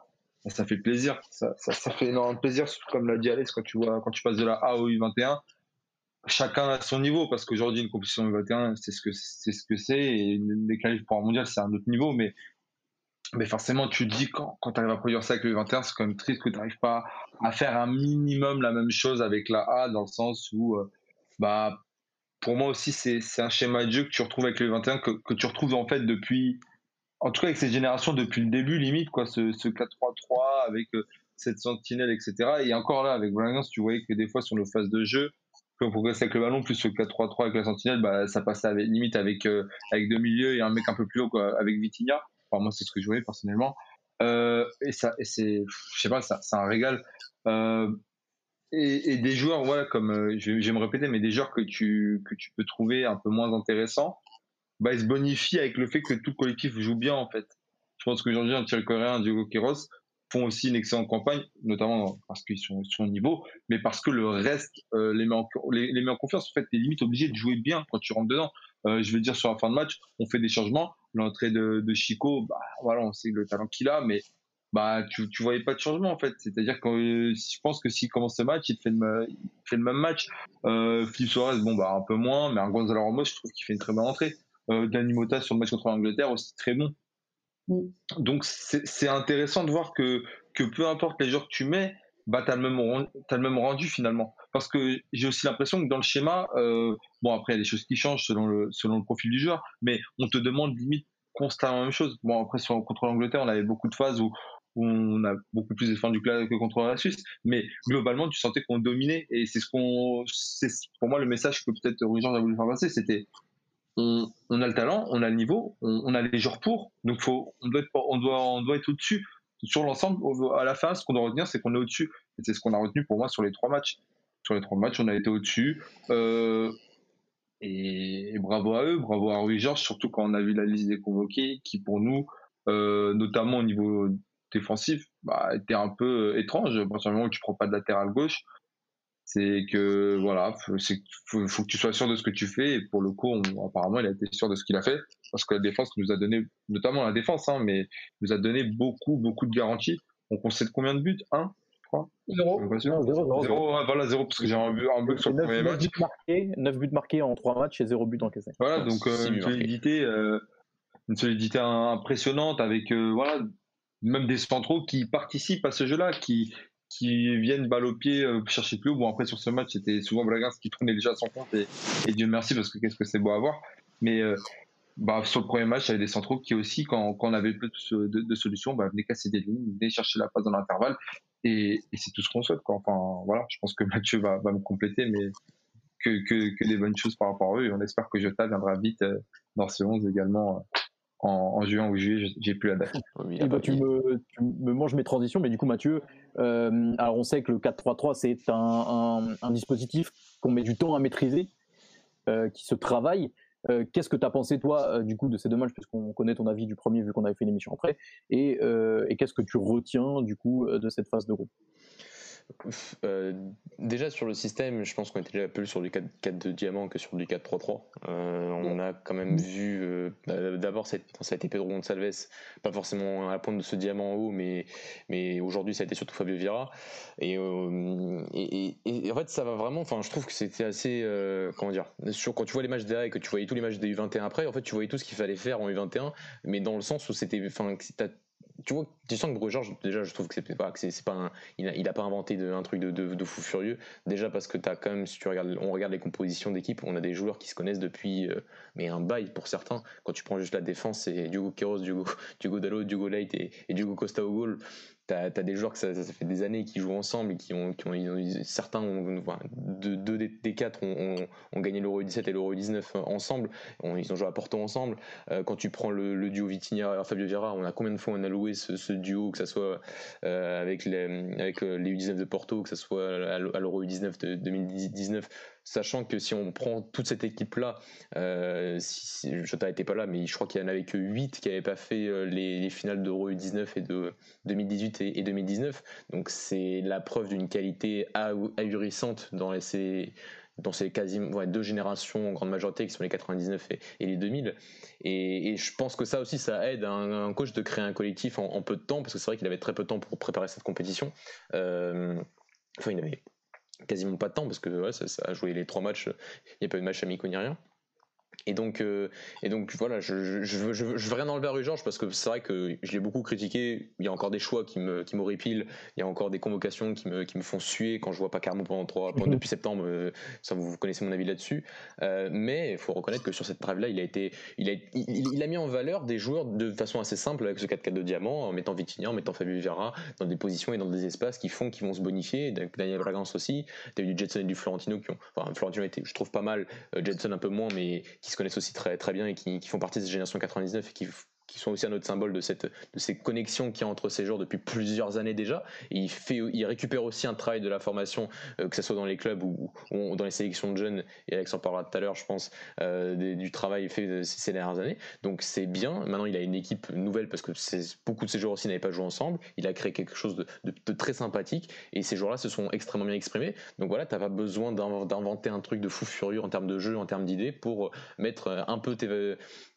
ça fait plaisir. Ça, ça, fait énormément plaisir, comme l'a dit Alex, quand tu vois, quand tu passes de la A au U21. chacun à son niveau, parce qu'aujourd'hui, une compétition de 21, c'est ce que c'est, ce que c'est, et les qualifs pour un mondial, c'est un autre niveau, mais, mais forcément, tu te dis, quand, quand tu arrives à produire ça avec le 21, c'est quand même triste que tu n'arrives pas à faire un minimum la même chose avec la A, dans le sens où, euh, bah, pour moi aussi, c'est, un schéma de jeu que tu retrouves avec le 21, que, que tu retrouves en fait depuis, en tout cas avec cette génération depuis le début, limite, quoi, ce, ce 4-3-3 avec euh, cette sentinelle, etc. Et encore là, avec Valence, tu voyais que des fois sur nos phases de jeu, plus on progressait avec le ballon, plus le 4-3-3 avec la sentinelle, bah, ça passait avec, limite avec, euh, avec deux milieux et un mec un peu plus haut quoi, avec Vitinha. Moi, c'est ce que je voyais personnellement. Euh, et ça, c'est, je sais pas, ça, c'est un régal. Euh, et, des joueurs, voilà, comme euh, je, me répéter, mais des joueurs que tu, que tu peux trouver un peu moins intéressants, bah, ils se bonifient avec le fait que tout le collectif joue bien, en fait. Je pense qu'aujourd'hui, un Thierry Coréen, un Diego Queiroz, font aussi une excellente campagne, notamment parce qu'ils sont, au niveau, mais parce que le reste euh, les, met en, confiance. En fait, tu es limite obligé de jouer bien quand tu rentres dedans. Euh, je veux dire, sur la fin de match, on fait des changements. L'entrée de, Chico, bah, voilà, on sait le talent qu'il a, mais bah, tu, tu voyais pas de changement en fait. C'est-à-dire que euh, je pense que s'il commence ce match, il fait le, même match. Euh, Philippe Suarez, bon, bah, un peu moins, mais un Gonzalo Ramos, je trouve qu'il fait une très bonne entrée. Euh, Dani sur le match contre l'Angleterre aussi très bon. Donc c'est intéressant de voir que, que peu importe les joueurs que tu mets, bah, tu as, le même rendu finalement. Parce que j'ai aussi l'impression que dans le schéma, euh, bon après il y a des choses qui changent selon le, selon le profil du joueur, mais on te demande limite constamment la même chose. Bon après sur, contre l'Angleterre, on avait beaucoup de phases où, on a beaucoup plus défendu que contre la Suisse, mais globalement tu sentais qu'on dominait et c'est ce qu'on, pour moi le message que peut-être Rui a voulu faire passer, c'était on, a le talent, on a le niveau, on, a les joueurs pour, donc faut, on, doit être, on, doit, on doit être au-dessus. Sur l'ensemble, à la fin, ce qu'on doit retenir, c'est qu'on est au-dessus. C'est ce qu'on a retenu pour moi sur les trois matchs. Sur les trois matchs, on a été au-dessus. Euh, et, bravo à eux, bravo à Rui Georges, surtout quand on a vu la liste des convoqués, qui pour nous, euh, notamment au niveau défensif, bah, était un peu étrange. À partir du moment où tu prends pas de latéral gauche, c'est que voilà, c'est faut, faut, que tu sois sûr de ce que tu fais. Et pour le coup, on, apparemment, il a été sûr de ce qu'il a fait parce que la défense nous a donné, notamment la défense, hein, mais nous a donné beaucoup, beaucoup de garanties. On concède combien de buts? Un, je crois. Zéro. Zéro, zéro, zéro. voilà, zéro parce que j'ai un, un bug sur le premier 9 match. Buts marqués, 9 buts marqués en 3 matchs et 0 but encaissé. Voilà, donc euh, une solidité, euh, une solidité impressionnante avec euh, voilà même des centraux qui participent à ce jeu-là, qui qui viennent balle au pied euh, chercher plus haut. Bon, après, sur ce match, c'était souvent Blagars qui tournait déjà à son compte et, et Dieu merci parce que qu'est-ce que c'est beau à voir. Mais euh, bah, sur le premier match, il y avait des centraux qui aussi, quand, quand on avait peu de, de, de solutions, bah, venaient casser des lignes, venaient chercher la passe dans l'intervalle. Et, et c'est tout ce qu'on souhaite. Quoi. Enfin, voilà, je pense que Mathieu va, va me compléter, mais que, que, que, des bonnes choses par rapport à eux. Et on espère que Jota viendra vite euh, dans ces 11 également. En, en, juin ou juillet, j'ai plus la date. Oui, bah, tu, me, tu, me, manges mes transitions, mais du coup, Mathieu, euh, alors on sait que le 4-3-3, c'est un, un, un, dispositif qu'on met du temps à maîtriser, euh, qui se travaille. Euh, Qu'est-ce que tu as pensé, toi, du coup, de ces deux matchs, puisqu'on connaît ton avis du premier, vu qu'on avait fait une émission après, et, et qu'est-ce que tu retiens, du coup, de cette phase de groupe? Euh, déjà sur le système, je pense qu'on était déjà plus sur du 4, de diamant que sur du 4-3-3. Euh, on a quand même vu, euh, bah, d'abord ça a été Pedro Gonçalves, pas forcément à la pointe de ce diamant en haut, mais, mais aujourd'hui ça a été surtout Fabio Vieira. Et, et, et, et, en fait ça va vraiment, enfin je trouve que c'était assez, comment dire, sur, quand tu vois les matchs derrière et que tu voyais tous les matchs des U21 après, en fait tu voyais tout ce qu'il fallait faire en U21, mais dans le sens où c'était, enfin tu vois, tu sens que Georges, déjà, je trouve que c'est pas, c'est, pas un, il a, pas inventé de, un truc de, fou furieux. Déjà parce que t'as quand même, si tu regardes, on regarde les compositions d'équipe, on a des joueurs qui se connaissent depuis, euh, mais un bail pour certains. Quand tu prends juste la défense, c'est Diogo Queiroz, Diogo, Diogo Dalot, Diogo Leite et, et Diogo Costa au goal t'as as des joueurs que ça, fait des années qui jouent ensemble qui ont, qui ont, certains ont, deux, des quatre ont, gagné l'Euro 17 et l'Euro 19 ensemble. Ils ont joué à Porto ensemble. Euh, quand tu prends le, le duo Vitinha Fabio Vieira on a combien de fois on a loué ce, duo que ça soit euh, avec les avec les U19 de Porto que ça soit à l'Euro 19 de 2019 sachant que si on prend toute cette équipe-là, euh, si, je n'étais pas là, mais je crois qu'il y en avait que 8 qui n'avaient pas fait euh, les, les finales d'Euro U19 et de 2018 et, et 2019. Donc c'est la preuve d'une qualité ahurissante dans ces, dans ces quasiment deux générations en grande majorité qui sont les 99 et, les 2000 et, je pense que ça aussi ça aide un, coach de créer un collectif en, peu de temps parce que c'est vrai qu'il avait très peu de temps pour préparer cette compétition euh, enfin il quasiment pas de temps parce que ça, ça, a joué les trois matchs, il n'y a pas eu de match amicaux ni rien. Et donc, euh, et donc voilà, je, je, je, veux rien enlever à Rue Georges parce que c'est vrai que je l'ai beaucoup critiqué. Il y a encore des choix qui me qui m'horripilent. Il y a encore des convocations qui me, qui me font suer quand je vois pas Carmo pendant trois mhm. depuis septembre. Euh, ça vous, connaissez mon avis là-dessus. Euh, mais il faut reconnaître que sur cette trêve là, il a été, il a, il, a mis en valeur des joueurs de façon assez simple avec ce 4-4 de diamant, en mettant Vitinha, en mettant Fabio Vieira dans des positions et dans des espaces qui font qu'ils vont se bonifier. Daniel Bragance aussi. T'as eu du Jetson et du Florentino qui ont, enfin Florentino était, je trouve pas mal, Jetson un peu moins, mais qui se connaissent aussi très, très bien et qui, font partie de cette génération 99 et qui qui sont aussi un autre symbole de, cette, de ces connexions qu'il y a entre ces joueurs depuis plusieurs années déjà. Et il, fait, il récupère aussi un travail de la formation, euh, que ce soit dans les clubs ou, dans les sélections de jeunes, et Alex en parlera tout à l'heure, je pense, euh, du travail fait ces, dernières années. Donc c'est bien. Maintenant, il a une équipe nouvelle parce que beaucoup de ces joueurs aussi n'avaient pas joué ensemble. Il a créé quelque chose de, très sympathique et ces joueurs-là se sont extrêmement bien exprimés. Donc voilà, tu n'as pas besoin d'inventer un truc de fou furieux en termes de jeu, en termes d'idées pour mettre un peu tes,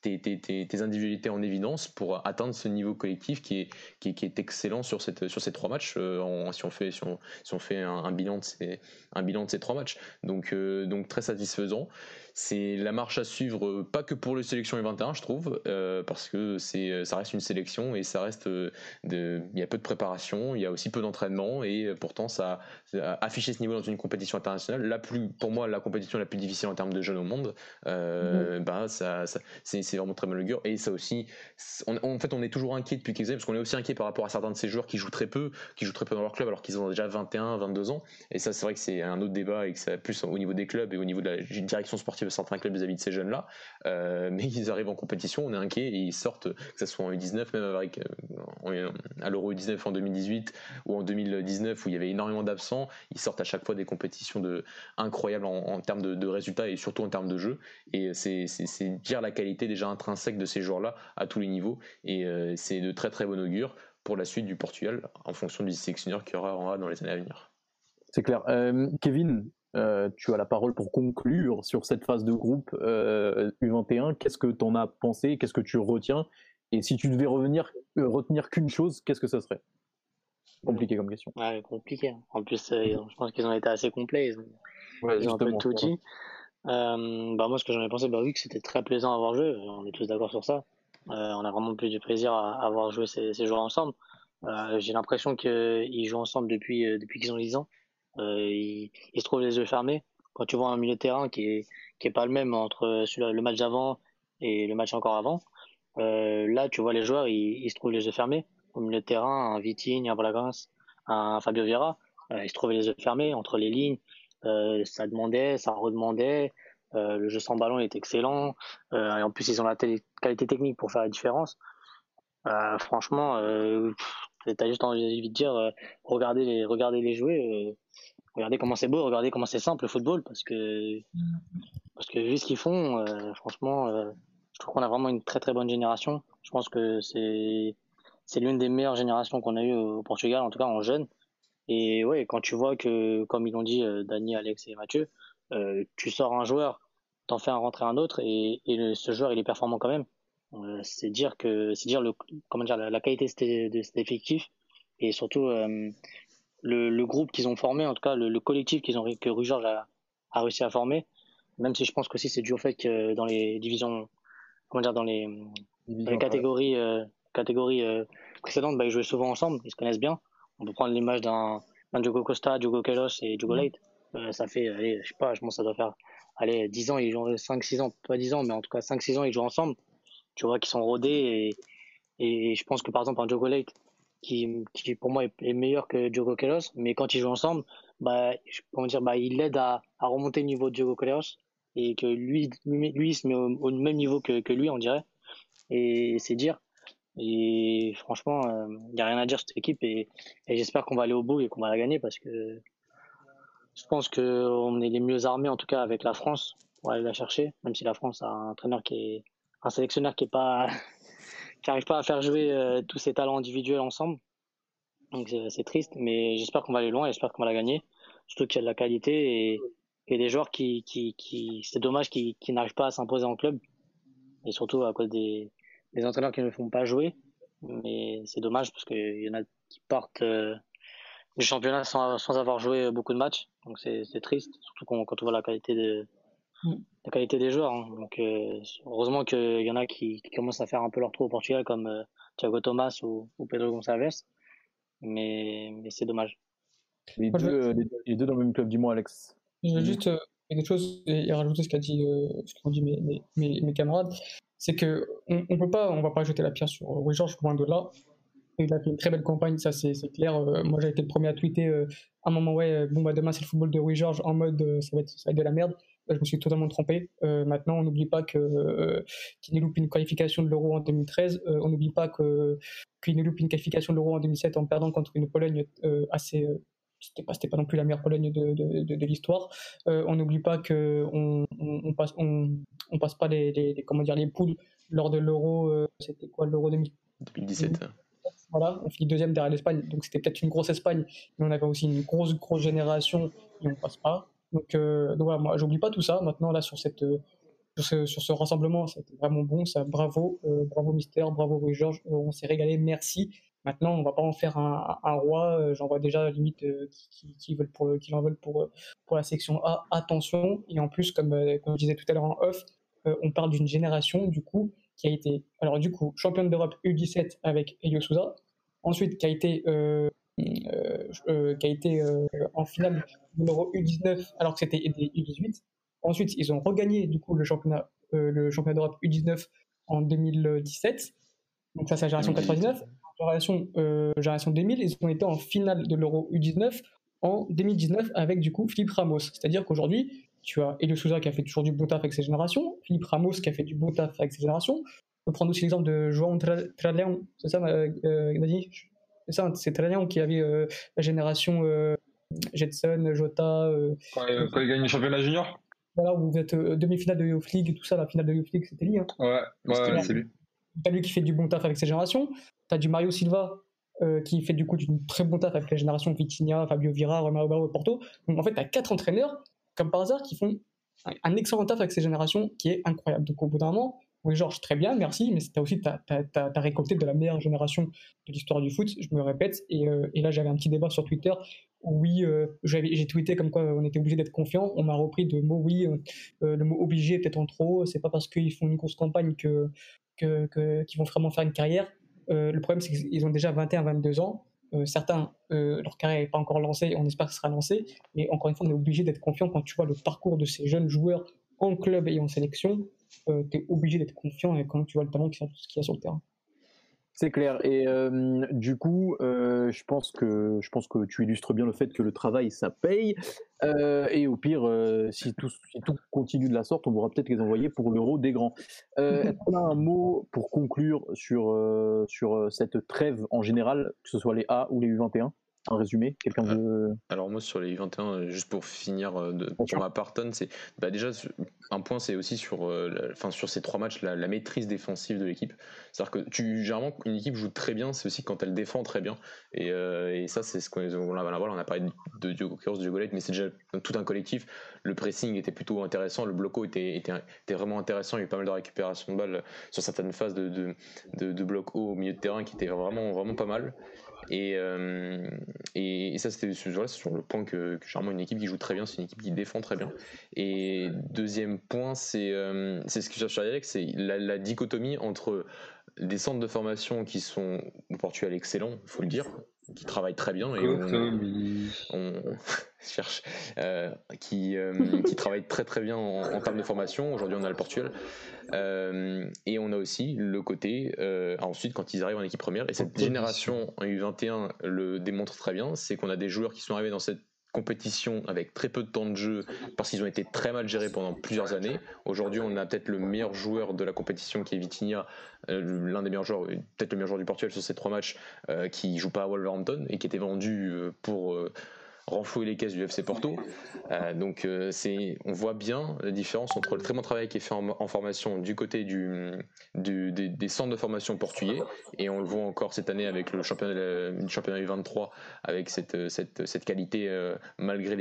tes, tes, individualités en évidence pour atteindre ce niveau collectif qui est, qui excellent sur, cette, sur ces trois matchs, euh, si on fait, si on, fait un, bilan de ces, un bilan de ces trois matchs. Donc, euh, donc très satisfaisant c'est la marche à suivre, euh, pas que pour les sélections U21, je trouve, euh, parce que c'est, euh, ça reste une sélection et ça reste, il y a peu de préparation, il y a aussi peu d'entraînement et pourtant ça, afficher ce niveau dans une compétition internationale, la plus, pour moi, la compétition la plus difficile en termes de jeunes au monde, euh, mhm. bah, ça, c'est, vraiment très mal augure. Et ça aussi, en fait, on est toujours inquiet depuis quelques années parce qu'on est aussi inquiet par rapport à certains de ces joueurs qui jouent très peu, qui jouent très peu dans leur club alors qu'ils ont déjà 21, 22 ans. Et ça, c'est vrai que c'est un autre débat et que c'est plus au niveau des clubs et au niveau de la direction sportive certains clubs vis-à-vis de ces jeunes-là, euh, mais ils arrivent en compétition, on est inquiet et ils sortent, que ce soit en U19, même avec, euh, à l'Euro U19 en 2018 ou en 2019 où il y avait énormément d'absents, ils sortent à chaque fois des compétitions de, incroyables en, termes de, résultats et surtout en termes de jeu. Et c'est dire la qualité déjà intrinsèque de ces joueurs-là à tous les niveaux et euh, c'est de très très bon augure pour la suite du Portugal en fonction du sélectionneur qu'il y aura dans les années à venir. C'est clair. Kevin, euh, tu as la parole pour conclure sur cette phase de groupe U21. Euh, qu'est-ce que tu en as pensé? Qu'est-ce que tu retiens? Et si tu devais revenir, euh, retenir qu'une chose, qu'est-ce que ça serait? Compliqué comme question. Ouais, compliqué. Hein. En plus, je pense qu'ils ont été assez complets. Ils ont, un peu tout dit. bah moi, ce que j'en ai pensé, bah oui, que c'était très plaisant à avoir joué. On est tous d'accord sur ça. on a vraiment plus du plaisir à, avoir joué ces, ces joueurs ensemble. J'ai l'impression qu'ils jouent ensemble depuis, depuis qu'ils ont 10 ans. Euh, il, se trouve les yeux fermés. Quand tu vois un milieu de terrain qui est, qui est pas le même entre le match d'avant et le match encore avant, euh, là, tu vois les joueurs, ils, se trouvent les yeux fermés. Au milieu de terrain, un Vitinho, un Valagras, un Fabio Vieira, euh, ils se trouvaient les yeux fermés entre les lignes. Euh, ça demandait, ça redemandait. Euh, le jeu sans ballon est excellent. Euh, et en plus, ils ont la qualité technique pour faire la différence. franchement, T'as juste envie de dire, euh, regardez les, regardez les jouer, euh, regardez comment c'est beau, regardez comment c'est simple le football, parce que, parce que vu ce qu'ils font, euh, franchement, je trouve qu'on a vraiment une très très bonne génération. Je pense que c'est, c'est l'une des meilleures générations qu'on a eues au Portugal, en tout cas en jeune. Et ouais, quand tu vois que, comme ils l'ont dit, Dani, Alex et Mathieu, tu sors un joueur, t'en fais un rentrer un autre, et, et ce joueur il est performant quand même. Euh, c'est dire que c'est dire le comment dire la, qualité de cet effectif et surtout euh, le, le, groupe qu'ils ont formé, en tout cas le, collectif qu'ils ont que Rue Georges a, a, réussi à former. Même si je pense qu'aussi c'est dû au fait que dans les divisions, comment dire, dans les, dans les catégories, euh, catégories euh, précédentes, bah, ils jouaient souvent ensemble, ils se connaissent bien. On peut prendre l'image d'un Diogo Costa, Diogo Kelos et Diogo Late. Euh, ça fait, allez, je sais pas, je pense que ça doit faire allez, 10 ans, ils jouent 5-6 ans, pas 10 ans, mais en tout cas 5-6 ans, ils jouent ensemble tu vois, qui sont rodés. Et, et je pense que par exemple, un Diogo Late, qui, qui pour moi est, meilleur que Diogo Kelos, mais quand ils jouent ensemble, bah, comment dire, bah, il l'aide à, à remonter le niveau de Diogo Kelos et que lui, lui, se met au, même niveau que, que lui, on dirait. Et c'est dire. Et franchement, il euh, n'y a rien à dire sur cette équipe et, et j'espère qu'on va aller au bout et qu'on va la gagner parce que je pense qu'on est les mieux armés, en tout cas avec la France, pour aller la chercher, même si la France a un entraîneur qui est, un sélectionneur qui est pas qui arrive pas à faire jouer euh, tous ses talents individuels ensemble. Donc c'est triste, mais j'espère qu'on va aller loin, j'espère qu'on va la gagner. Surtout qu'il y a de la qualité et, et des joueurs qui, qui, qui c'est dommage qui, qui n'arrivent pas à s'imposer en club et surtout à cause des, des entraîneurs qui ne font pas jouer. Mais c'est dommage parce qu'il y en a qui partent, euh, du championnat sans, sans, avoir joué beaucoup de matchs. Donc c'est triste, surtout quand, quand, on voit la qualité, de, mm. la qualité des joueurs. Hein. Donc heureusement qu'il y en a qui, qui, commencent à faire un peu leur trou au Portugal, comme Thiago Thomas ou, ou Pedro Gonçalves. Mais, mais c'est dommage. Les, deux, les, deux, dans le même club, dis-moi Alex. Je veux juste quelque chose et, rajouter ce qu'a dit, ce qu'ont dit mes, mes, mes, camarades c'est que on, on, peut pas, on va pas jeter la pierre sur Rui Georges, loin de là. Il a fait une très belle campagne, ça c'est clair. Euh, moi j'ai été le premier à tweeter euh, à un moment, ouais, euh, bon bah demain c'est le football de Rui Georges en mode ça, va être, ça va être de la merde. Je me suis totalement trompé. maintenant, on n'oublie pas que qu'il loupe une qualification de l'Euro en 2013. on n'oublie pas que qu'il loupe une qualification de l'Euro en 2007 en perdant contre une Pologne assez c'était pas, pas non plus la meilleure Pologne de, de, de, l'histoire. Euh, on n'oublie pas que on, on, passe, on, on, passe pas les, les, comment dire les poules lors de l'Euro. Euh, c'était quoi l'Euro 2017 Voilà, on finit deuxième derrière l'Espagne, donc c'était peut-être une grosse Espagne, mais on avait aussi une grosse grosse génération et on passe pas. Donc, euh, donc voilà, moi j'oublie pas tout ça. Maintenant là sur cette sur ce, sur ce rassemblement, c'était vraiment bon, ça bravo, bravo Mister, bravo Louis Georges, on s'est régalé, merci. Maintenant, on va pas en faire un, roi. Euh, j'en vois déjà limite euh, qui, veulent pour, qui en veulent pour, pour la section A. Attention. Et en plus, comme, euh, comme je disais tout à l'heure en off, on parle d'une génération du coup qui a été, alors du coup, championne d'Europe U17 avec Elio Souza. Ensuite, qui a été, euh, euh, qui a été en finale de l'Euro U19 alors que c'était des U18. Ensuite, ils ont regagné du coup le championnat, le championnat d'Europe U19 en 2017. Donc ça, c'est la génération 99 génération, euh, génération 2000, ils ont été en finale de l'Euro U19 en 2019 avec du coup Philippe Ramos. C'est-à-dire qu'aujourd'hui, tu as Elio Souza qui a fait toujours du bon taf avec ses générations, Philippe Ramos qui a fait du bon taf avec ses générations. On peut prendre aussi l'exemple de João Traleão, c'est ça, euh, euh C'est ça, c'est Traleão qui avait euh, la génération euh, Jetson, Jota. Quand, il gagne le championnat junior Voilà, où vous êtes demi-finale de Youth League tout ça, la finale de Youth League, c'était lui. Hein. Ouais, ouais c'est lui. T'as lui qui fait du bon taf avec ses générations. T'as du Mario Silva euh, qui fait du coup du très bon taf avec la génération Vitinha, Fabio Vira, Romero Barro et Porto. Donc en fait, t'as quatre entraîneurs, comme par hasard, qui font un, excellent taf avec ces générations qui est incroyable. Donc au bout d'un moment, oui, Georges, très bien, merci, mais t'as aussi t'as, as, récolté de la meilleure génération de l'histoire du foot, je me répète. Et, euh, et là, j'avais un petit débat sur Twitter oui, euh, j'ai tweeté comme quoi on était obligé d'être confiant. On m'a repris de mots oui, le mot obligé peut-être en trop. C'est pas parce qu'ils font une grosse campagne que qu'ils vont vraiment faire une carrière. Euh, le problème, c'est qu'ils ont déjà 21-22 ans. Euh, certains, euh, leur carrière n'est pas encore lancée, on espère que ce sera lancé. Mais encore une fois, on est obligé d'être confiant quand tu vois le parcours de ces jeunes joueurs en club et en sélection. Tu es obligé d'être confiant et quand tu vois le talent qu'il y a sur le terrain. C'est clair. Et euh, du coup, euh, je, pense que, je pense que tu illustres bien le fait que le travail, ça paye. Euh, et au pire, si tout, si, tout, continue de la sorte, on pourra peut-être les envoyer pour l'euro des grands. Est-ce qu'on a un mot pour conclure sur, sur cette trêve en général, que ce soit les A ou les U21 un résumé Quelqu'un veut. Alors, moi, sur les 21, juste pour finir, de, pour ma partonne, c'est bah, déjà un point, c'est aussi sur, enfin, sur ces trois matchs, la, la maîtrise défensive de l'équipe. C'est-à-dire que tu, généralement, une équipe joue très bien, c'est aussi quand elle défend très bien. Et, euh, et ça, c'est ce qu'on va voir. On a parlé de Diogo de Diogo mais c'est déjà tout un collectif. Le pressing était plutôt intéressant, le bloco était, était, était, vraiment intéressant. Il y a eu pas mal de récupération de balles sur certaines phases de, de, de, de bloc haut au milieu de terrain qui étaient vraiment, vraiment pas mal. Et, euh, et, ça, c'était sur le point que, que généralement une équipe qui joue très bien, c'est une équipe qui défend très bien. Et deuxième point, c'est euh, ce que je cherche à dire, c'est la, la, dichotomie entre des centres de formation qui sont au Portugal excellents, il faut le dire, qui travaillent très bien et on, cherche euh, qui, euh, qui travaillent très très bien en, termes de formation. Aujourd'hui, on a le Portugal euh, et on a aussi le côté ensuite quand ils arrivent en équipe première. Et cette génération en U21 le démontre très bien, c'est qu'on a des joueurs qui sont arrivés dans cette compétition avec très peu de temps de jeu parce qu'ils ont été très mal gérés pendant plusieurs années. Aujourd'hui, on a peut-être le meilleur joueur de la compétition qui est Vitinha, euh, l'un des meilleurs joueurs, peut-être le meilleur joueur du Portugal sur ces trois matchs, euh, qui joue pas à Wolverhampton et qui était vendu euh, pour renflouer les caisses du FC Porto. Euh, donc euh, c'est, on voit bien la différence entre le très bon travail qui est fait en, formation du côté du, des, centres de formation portugais et on le voit encore cette année avec le championnat, championnat U23 avec cette, cette, cette qualité euh, malgré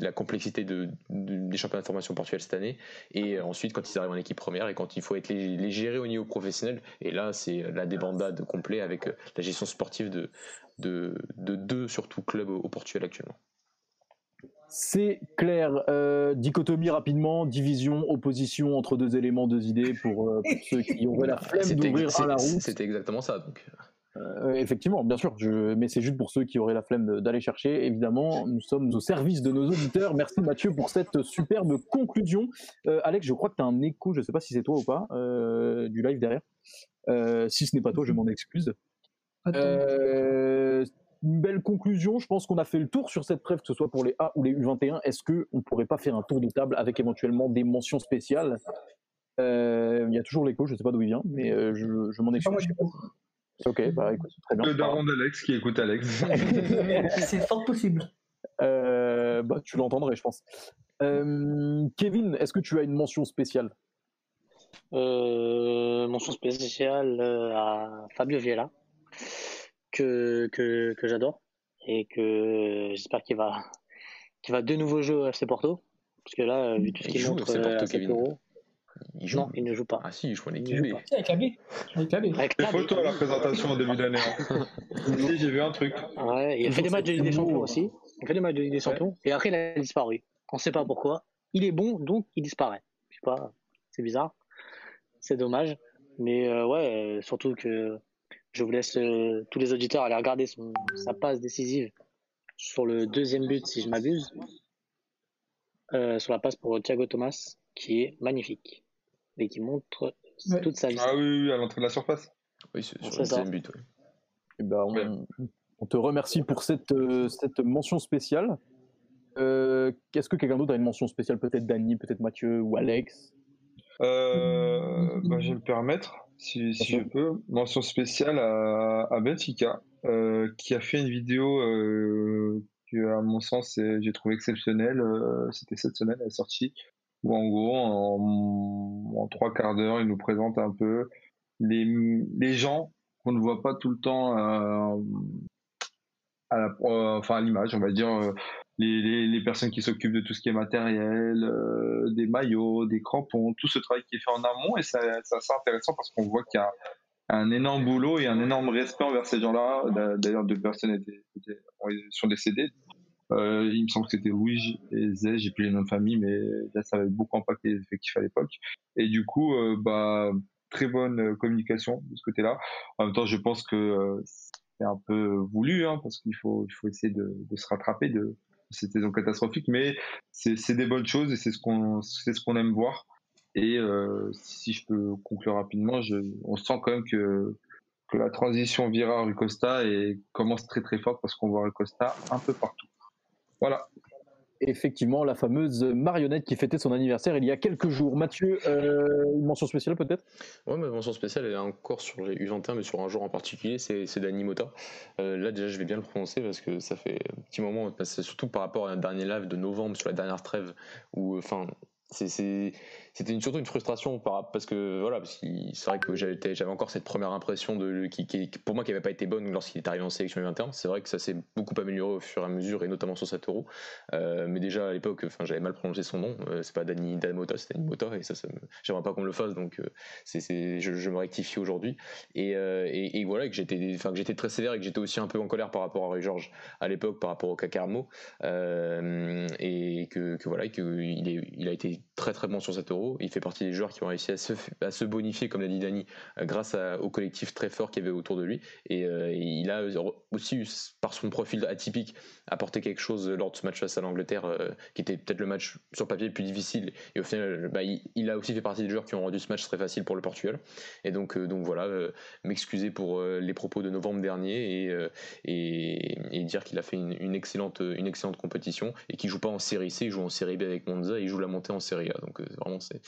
la complexité de, des championnats de formation portugais cette année et ensuite quand ils arrivent en équipe première et quand il faut être les, gérer au niveau professionnel et là c'est la débandade complète avec la gestion sportive de, de deux surtout clubs au, Portugal actuellement. C'est clair. Euh, dichotomie rapidement, division, opposition entre deux éléments, deux idées pour, euh, ceux qui auraient la flemme d'ouvrir à la route. C'était exactement ça. Donc. Euh, effectivement, bien sûr, je... mais c'est juste pour ceux qui auraient la flemme d'aller chercher. Évidemment, nous sommes au service de nos auditeurs. Merci Mathieu pour cette superbe conclusion. Euh, Alex, je crois que tu as un écho, je ne sais pas si c'est toi ou pas, euh, du live derrière. si ce n'est pas toi, je m'en excuse. Une belle conclusion. Je pense qu'on a fait le tour sur cette trêve, que ce soit pour les A ou les U21. Est-ce qu'on ne pourrait pas faire un tour de table avec éventuellement des mentions spéciales? Il y a toujours l'écho, je ne sais pas d'où il vient, mais je, je m'en excuse. Ok, bah écoute, très bien. Le daron d'Alex qui écoute Alex. c'est fort possible. Euh, bah, tu l'entendrais, je pense. Euh, Kevin, est-ce que tu as une mention spéciale? Euh, Mention spéciale à Fabio Viella, que, que, que j'adore et que j'espère qu'il va, qu'il va de nouveau jouer au FC Porto. Parce que là, vu tout ce qu'il montre à 7 euros, il joue. Non, il ne joue pas. Ah si, il joue en équipe B. Avec AB. Avec AB. Des photos à la présentation au début d'année. Hein. j'ai vu un truc. Ouais, il a fait des matchs de Ligue des Champions aussi. Il a fait des matchs de Ligue des Champions. Et après, il a disparu. On ne sait pas pourquoi. Il est bon, donc il disparaît. Je sais pas, c'est bizarre. C'est dommage. Mais euh, ouais, euh, surtout que je vous laisse euh, tous les auditeurs aller regarder son, sa passe décisive sur le deuxième but, si je m'abuse. sur la passe pour Thiago Thomas, qui est magnifique et qui montre toute sa vie. Ah oui, oui, à l'entrée de la surface. Oui, c'est sur le deuxième but. Et eh ben, on, te remercie pour cette, euh, cette mention spéciale. Euh, Est-ce que quelqu'un d'autre a une mention spéciale? Peut-être Dany, peut-être Mathieu ou Alex? Euh, bah, Je vais me permettre, si, si je peux. Mention spéciale à, à Benfica, euh, qui a fait une vidéo euh, que, à mon sens, j'ai trouvé exceptionnelle. C'était cette semaine, elle est sortie où en gros, en, trois quarts d'heure, il nous présente un peu les, les gens qu'on ne voit pas tout le temps euh, à la, euh, enfin à l'image, on va dire euh, les, les, personnes qui s'occupent de tout ce qui est matériel, des maillots, des crampons, tout ce travail qui est fait en amont et c'est assez intéressant parce qu'on voit qu'il y a un énorme boulot et un énorme respect envers ces gens-là. D'ailleurs, deux personnes étaient, étaient, sont décédées, euh, il me semble que c'était Louis et Zé, j'ai plus les noms de famille, mais ça avait beaucoup impacté les effectifs à l'époque. Et du coup, euh, bah, très bonne euh, communication de ce côté-là. En même temps, je pense que c'est un peu voulu, hein, parce qu'il faut, il faut essayer de, de se rattraper de cette saison catastrophique, mais c'est des bonnes choses et c'est ce qu'on c'est ce qu'on aime voir. Et euh, si je peux conclure rapidement, on sent quand même que la transition Vira Rui Costa et commence très très forte parce qu'on voit Rui Costa un peu partout. Voilà. Effectivement, la fameuse marionnette qui fêtait son anniversaire il y a quelques jours. Mathieu, euh, une mention spéciale peut-être? Oui, ma mention spéciale, elle est encore sur les U21, mais sur un jour en particulier, c'est Dani Mota. Euh, là, déjà, je vais bien le prononcer parce que ça fait un petit moment, surtout par rapport à un dernier live de novembre sur la dernière trêve, où, enfin, c'est c'était surtout une frustration parce que voilà c'est vrai que j'avais encore cette première impression de qui, pour moi qui n'avait pas été bonne lorsqu'il est arrivé en sélection 21 c'est vrai que ça s'est beaucoup amélioré au fur et à mesure et notamment sur 7 euros euh, mais déjà à l'époque enfin j'avais mal prononcé son nom. Euh, c'est pas Dani Danmota c'est Dani Mota et ça, j'aimerais pas qu'on le fasse donc euh, je, me rectifie aujourd'hui. Et, et, et, voilà que j'étais enfin que j'étais très sévère et que j'étais aussi un peu en colère par rapport à Ray à l'époque par rapport au Cacarmo et que, que voilà qu'il il a été très très bon sur 7 il fait partie des joueurs qui ont réussi à se, bonifier, comme l'a dit Dani, euh, grâce au collectif très fort qu'il y avait autour de lui. Et, euh, il a aussi, par son profil atypique, apporté quelque chose lors de ce match face à l'Angleterre, euh, qui était peut-être le match sur papier le plus difficile. Et au final, bah, il, a aussi fait partie des joueurs qui ont rendu ce match très facile pour le Portugal. Et donc, voilà, m'excuser pour les propos de novembre dernier et, dire qu'il a fait une, excellente, compétition et qu'il joue pas en série C, il joue en série B avec Monza et il joue la montée en série A. Donc vraiment, c'est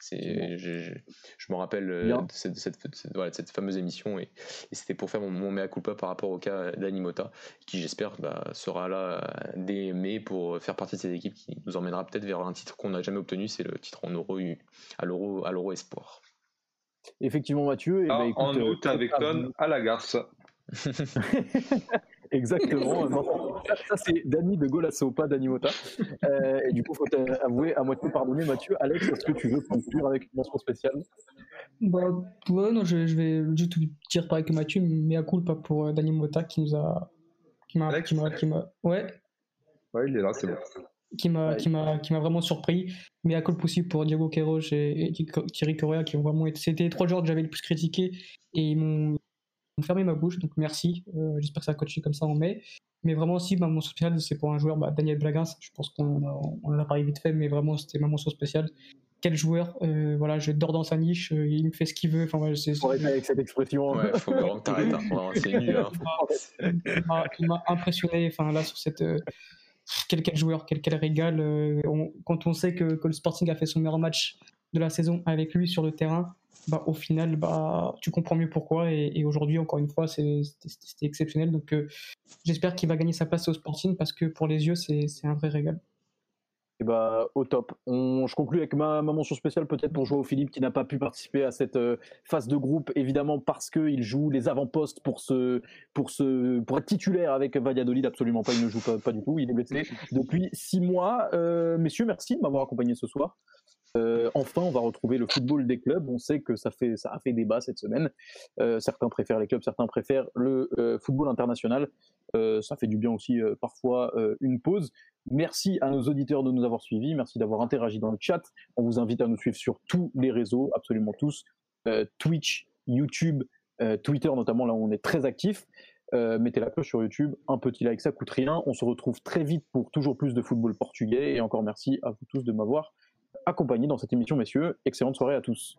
c'est, je, me rappelle euh, de cette, cette, fameuse émission et, c'était pour faire mon, mea culpa par rapport au cas d'Animota, qui j'espère bah, sera là dès mai pour faire partie de cette équipe qui nous emmènera peut-être vers un titre qu'on n'a jamais obtenu, c'est le titre en euro à l'euro à l'euro espoir. Effectivement Mathieu, et ah, en euh, août avec Ton à la garce. Exactement. ça, c'est Dani de Golasso, pas Dani Mota. Euh, et du coup, faut avouer à moitié pardonner, Mathieu. Alex, est-ce que tu veux conclure avec une mention spéciale? Bah, ouais, non, je, vais juste dire pareil que Mathieu, mais à cool pas pour euh, Dani Mota qui nous a. Qui m'a. Qui m'a, qui m'a, ouais. Ouais, il est là, c'est bon. Qui m'a, qui m'a, qui m'a vraiment surpris, mais à cool possible pour Diego Queiroz et, Thierry Correa qui ont vraiment été. C'était les trois joueurs que j'avais le plus critiqué et ils m'ont fermé ma bouche, donc merci. Euh, j'espère que ça va coacher comme ça en mai. Mais vraiment aussi, ma mention spéciale, c'est pour un joueur, bah, Daniel Blagas. Je pense qu'on en a parlé vite fait, mais vraiment, c'était ma mention spéciale. Quel joueur, euh, voilà, je dors dans sa niche, euh, il me fait ce qu'il veut. Enfin, voilà, c'est, avec cette expression. Ouais, faut vraiment que t'arrêtes. Hein. c'est nul. Hein. Il m'a impressionné, enfin, là, sur cette. quel, quel, joueur, quel, quel régal. quand on sait que, que, le Sporting a fait son meilleur match de la saison avec lui sur le terrain, bah, au final, bah, tu comprends mieux pourquoi. Et, aujourd'hui, encore une fois, c'était exceptionnel. Donc, euh, j'espère qu'il va gagner sa place au Sporting parce que pour les yeux, c'est un vrai régal. Et bah, au top. On, je conclue avec ma, mention spéciale peut-être pour Joao Philippe qui n'a pas pu participer à cette euh, phase de groupe, évidemment parce qu'il joue les avant-postes pour, se, pour, se, pour être titulaire avec Valladolid. Absolument pas, il ne joue pas, pas du tout, il est blessé depuis six mois. Euh, messieurs, merci de m'avoir accompagné ce soir. Euh, enfin, on va retrouver le football des clubs. On sait que ça, fait, a fait débat cette semaine. Euh, certains préfèrent les clubs, certains préfèrent le euh, football international. ça fait du bien aussi parfois une pause. Merci à nos auditeurs de nous avoir suivis. Merci d'avoir interagi dans le chat. On vous invite à nous suivre sur tous les réseaux, absolument tous. Twitch, YouTube, Twitter notamment, là où on est très actif. mettez la cloche sur YouTube, un petit like, ça coûte rien. On se retrouve très vite pour toujours plus de football portugais. Et encore merci à vous tous de m'avoir accompagné dans cette émission, messieurs. Excellente soirée à tous.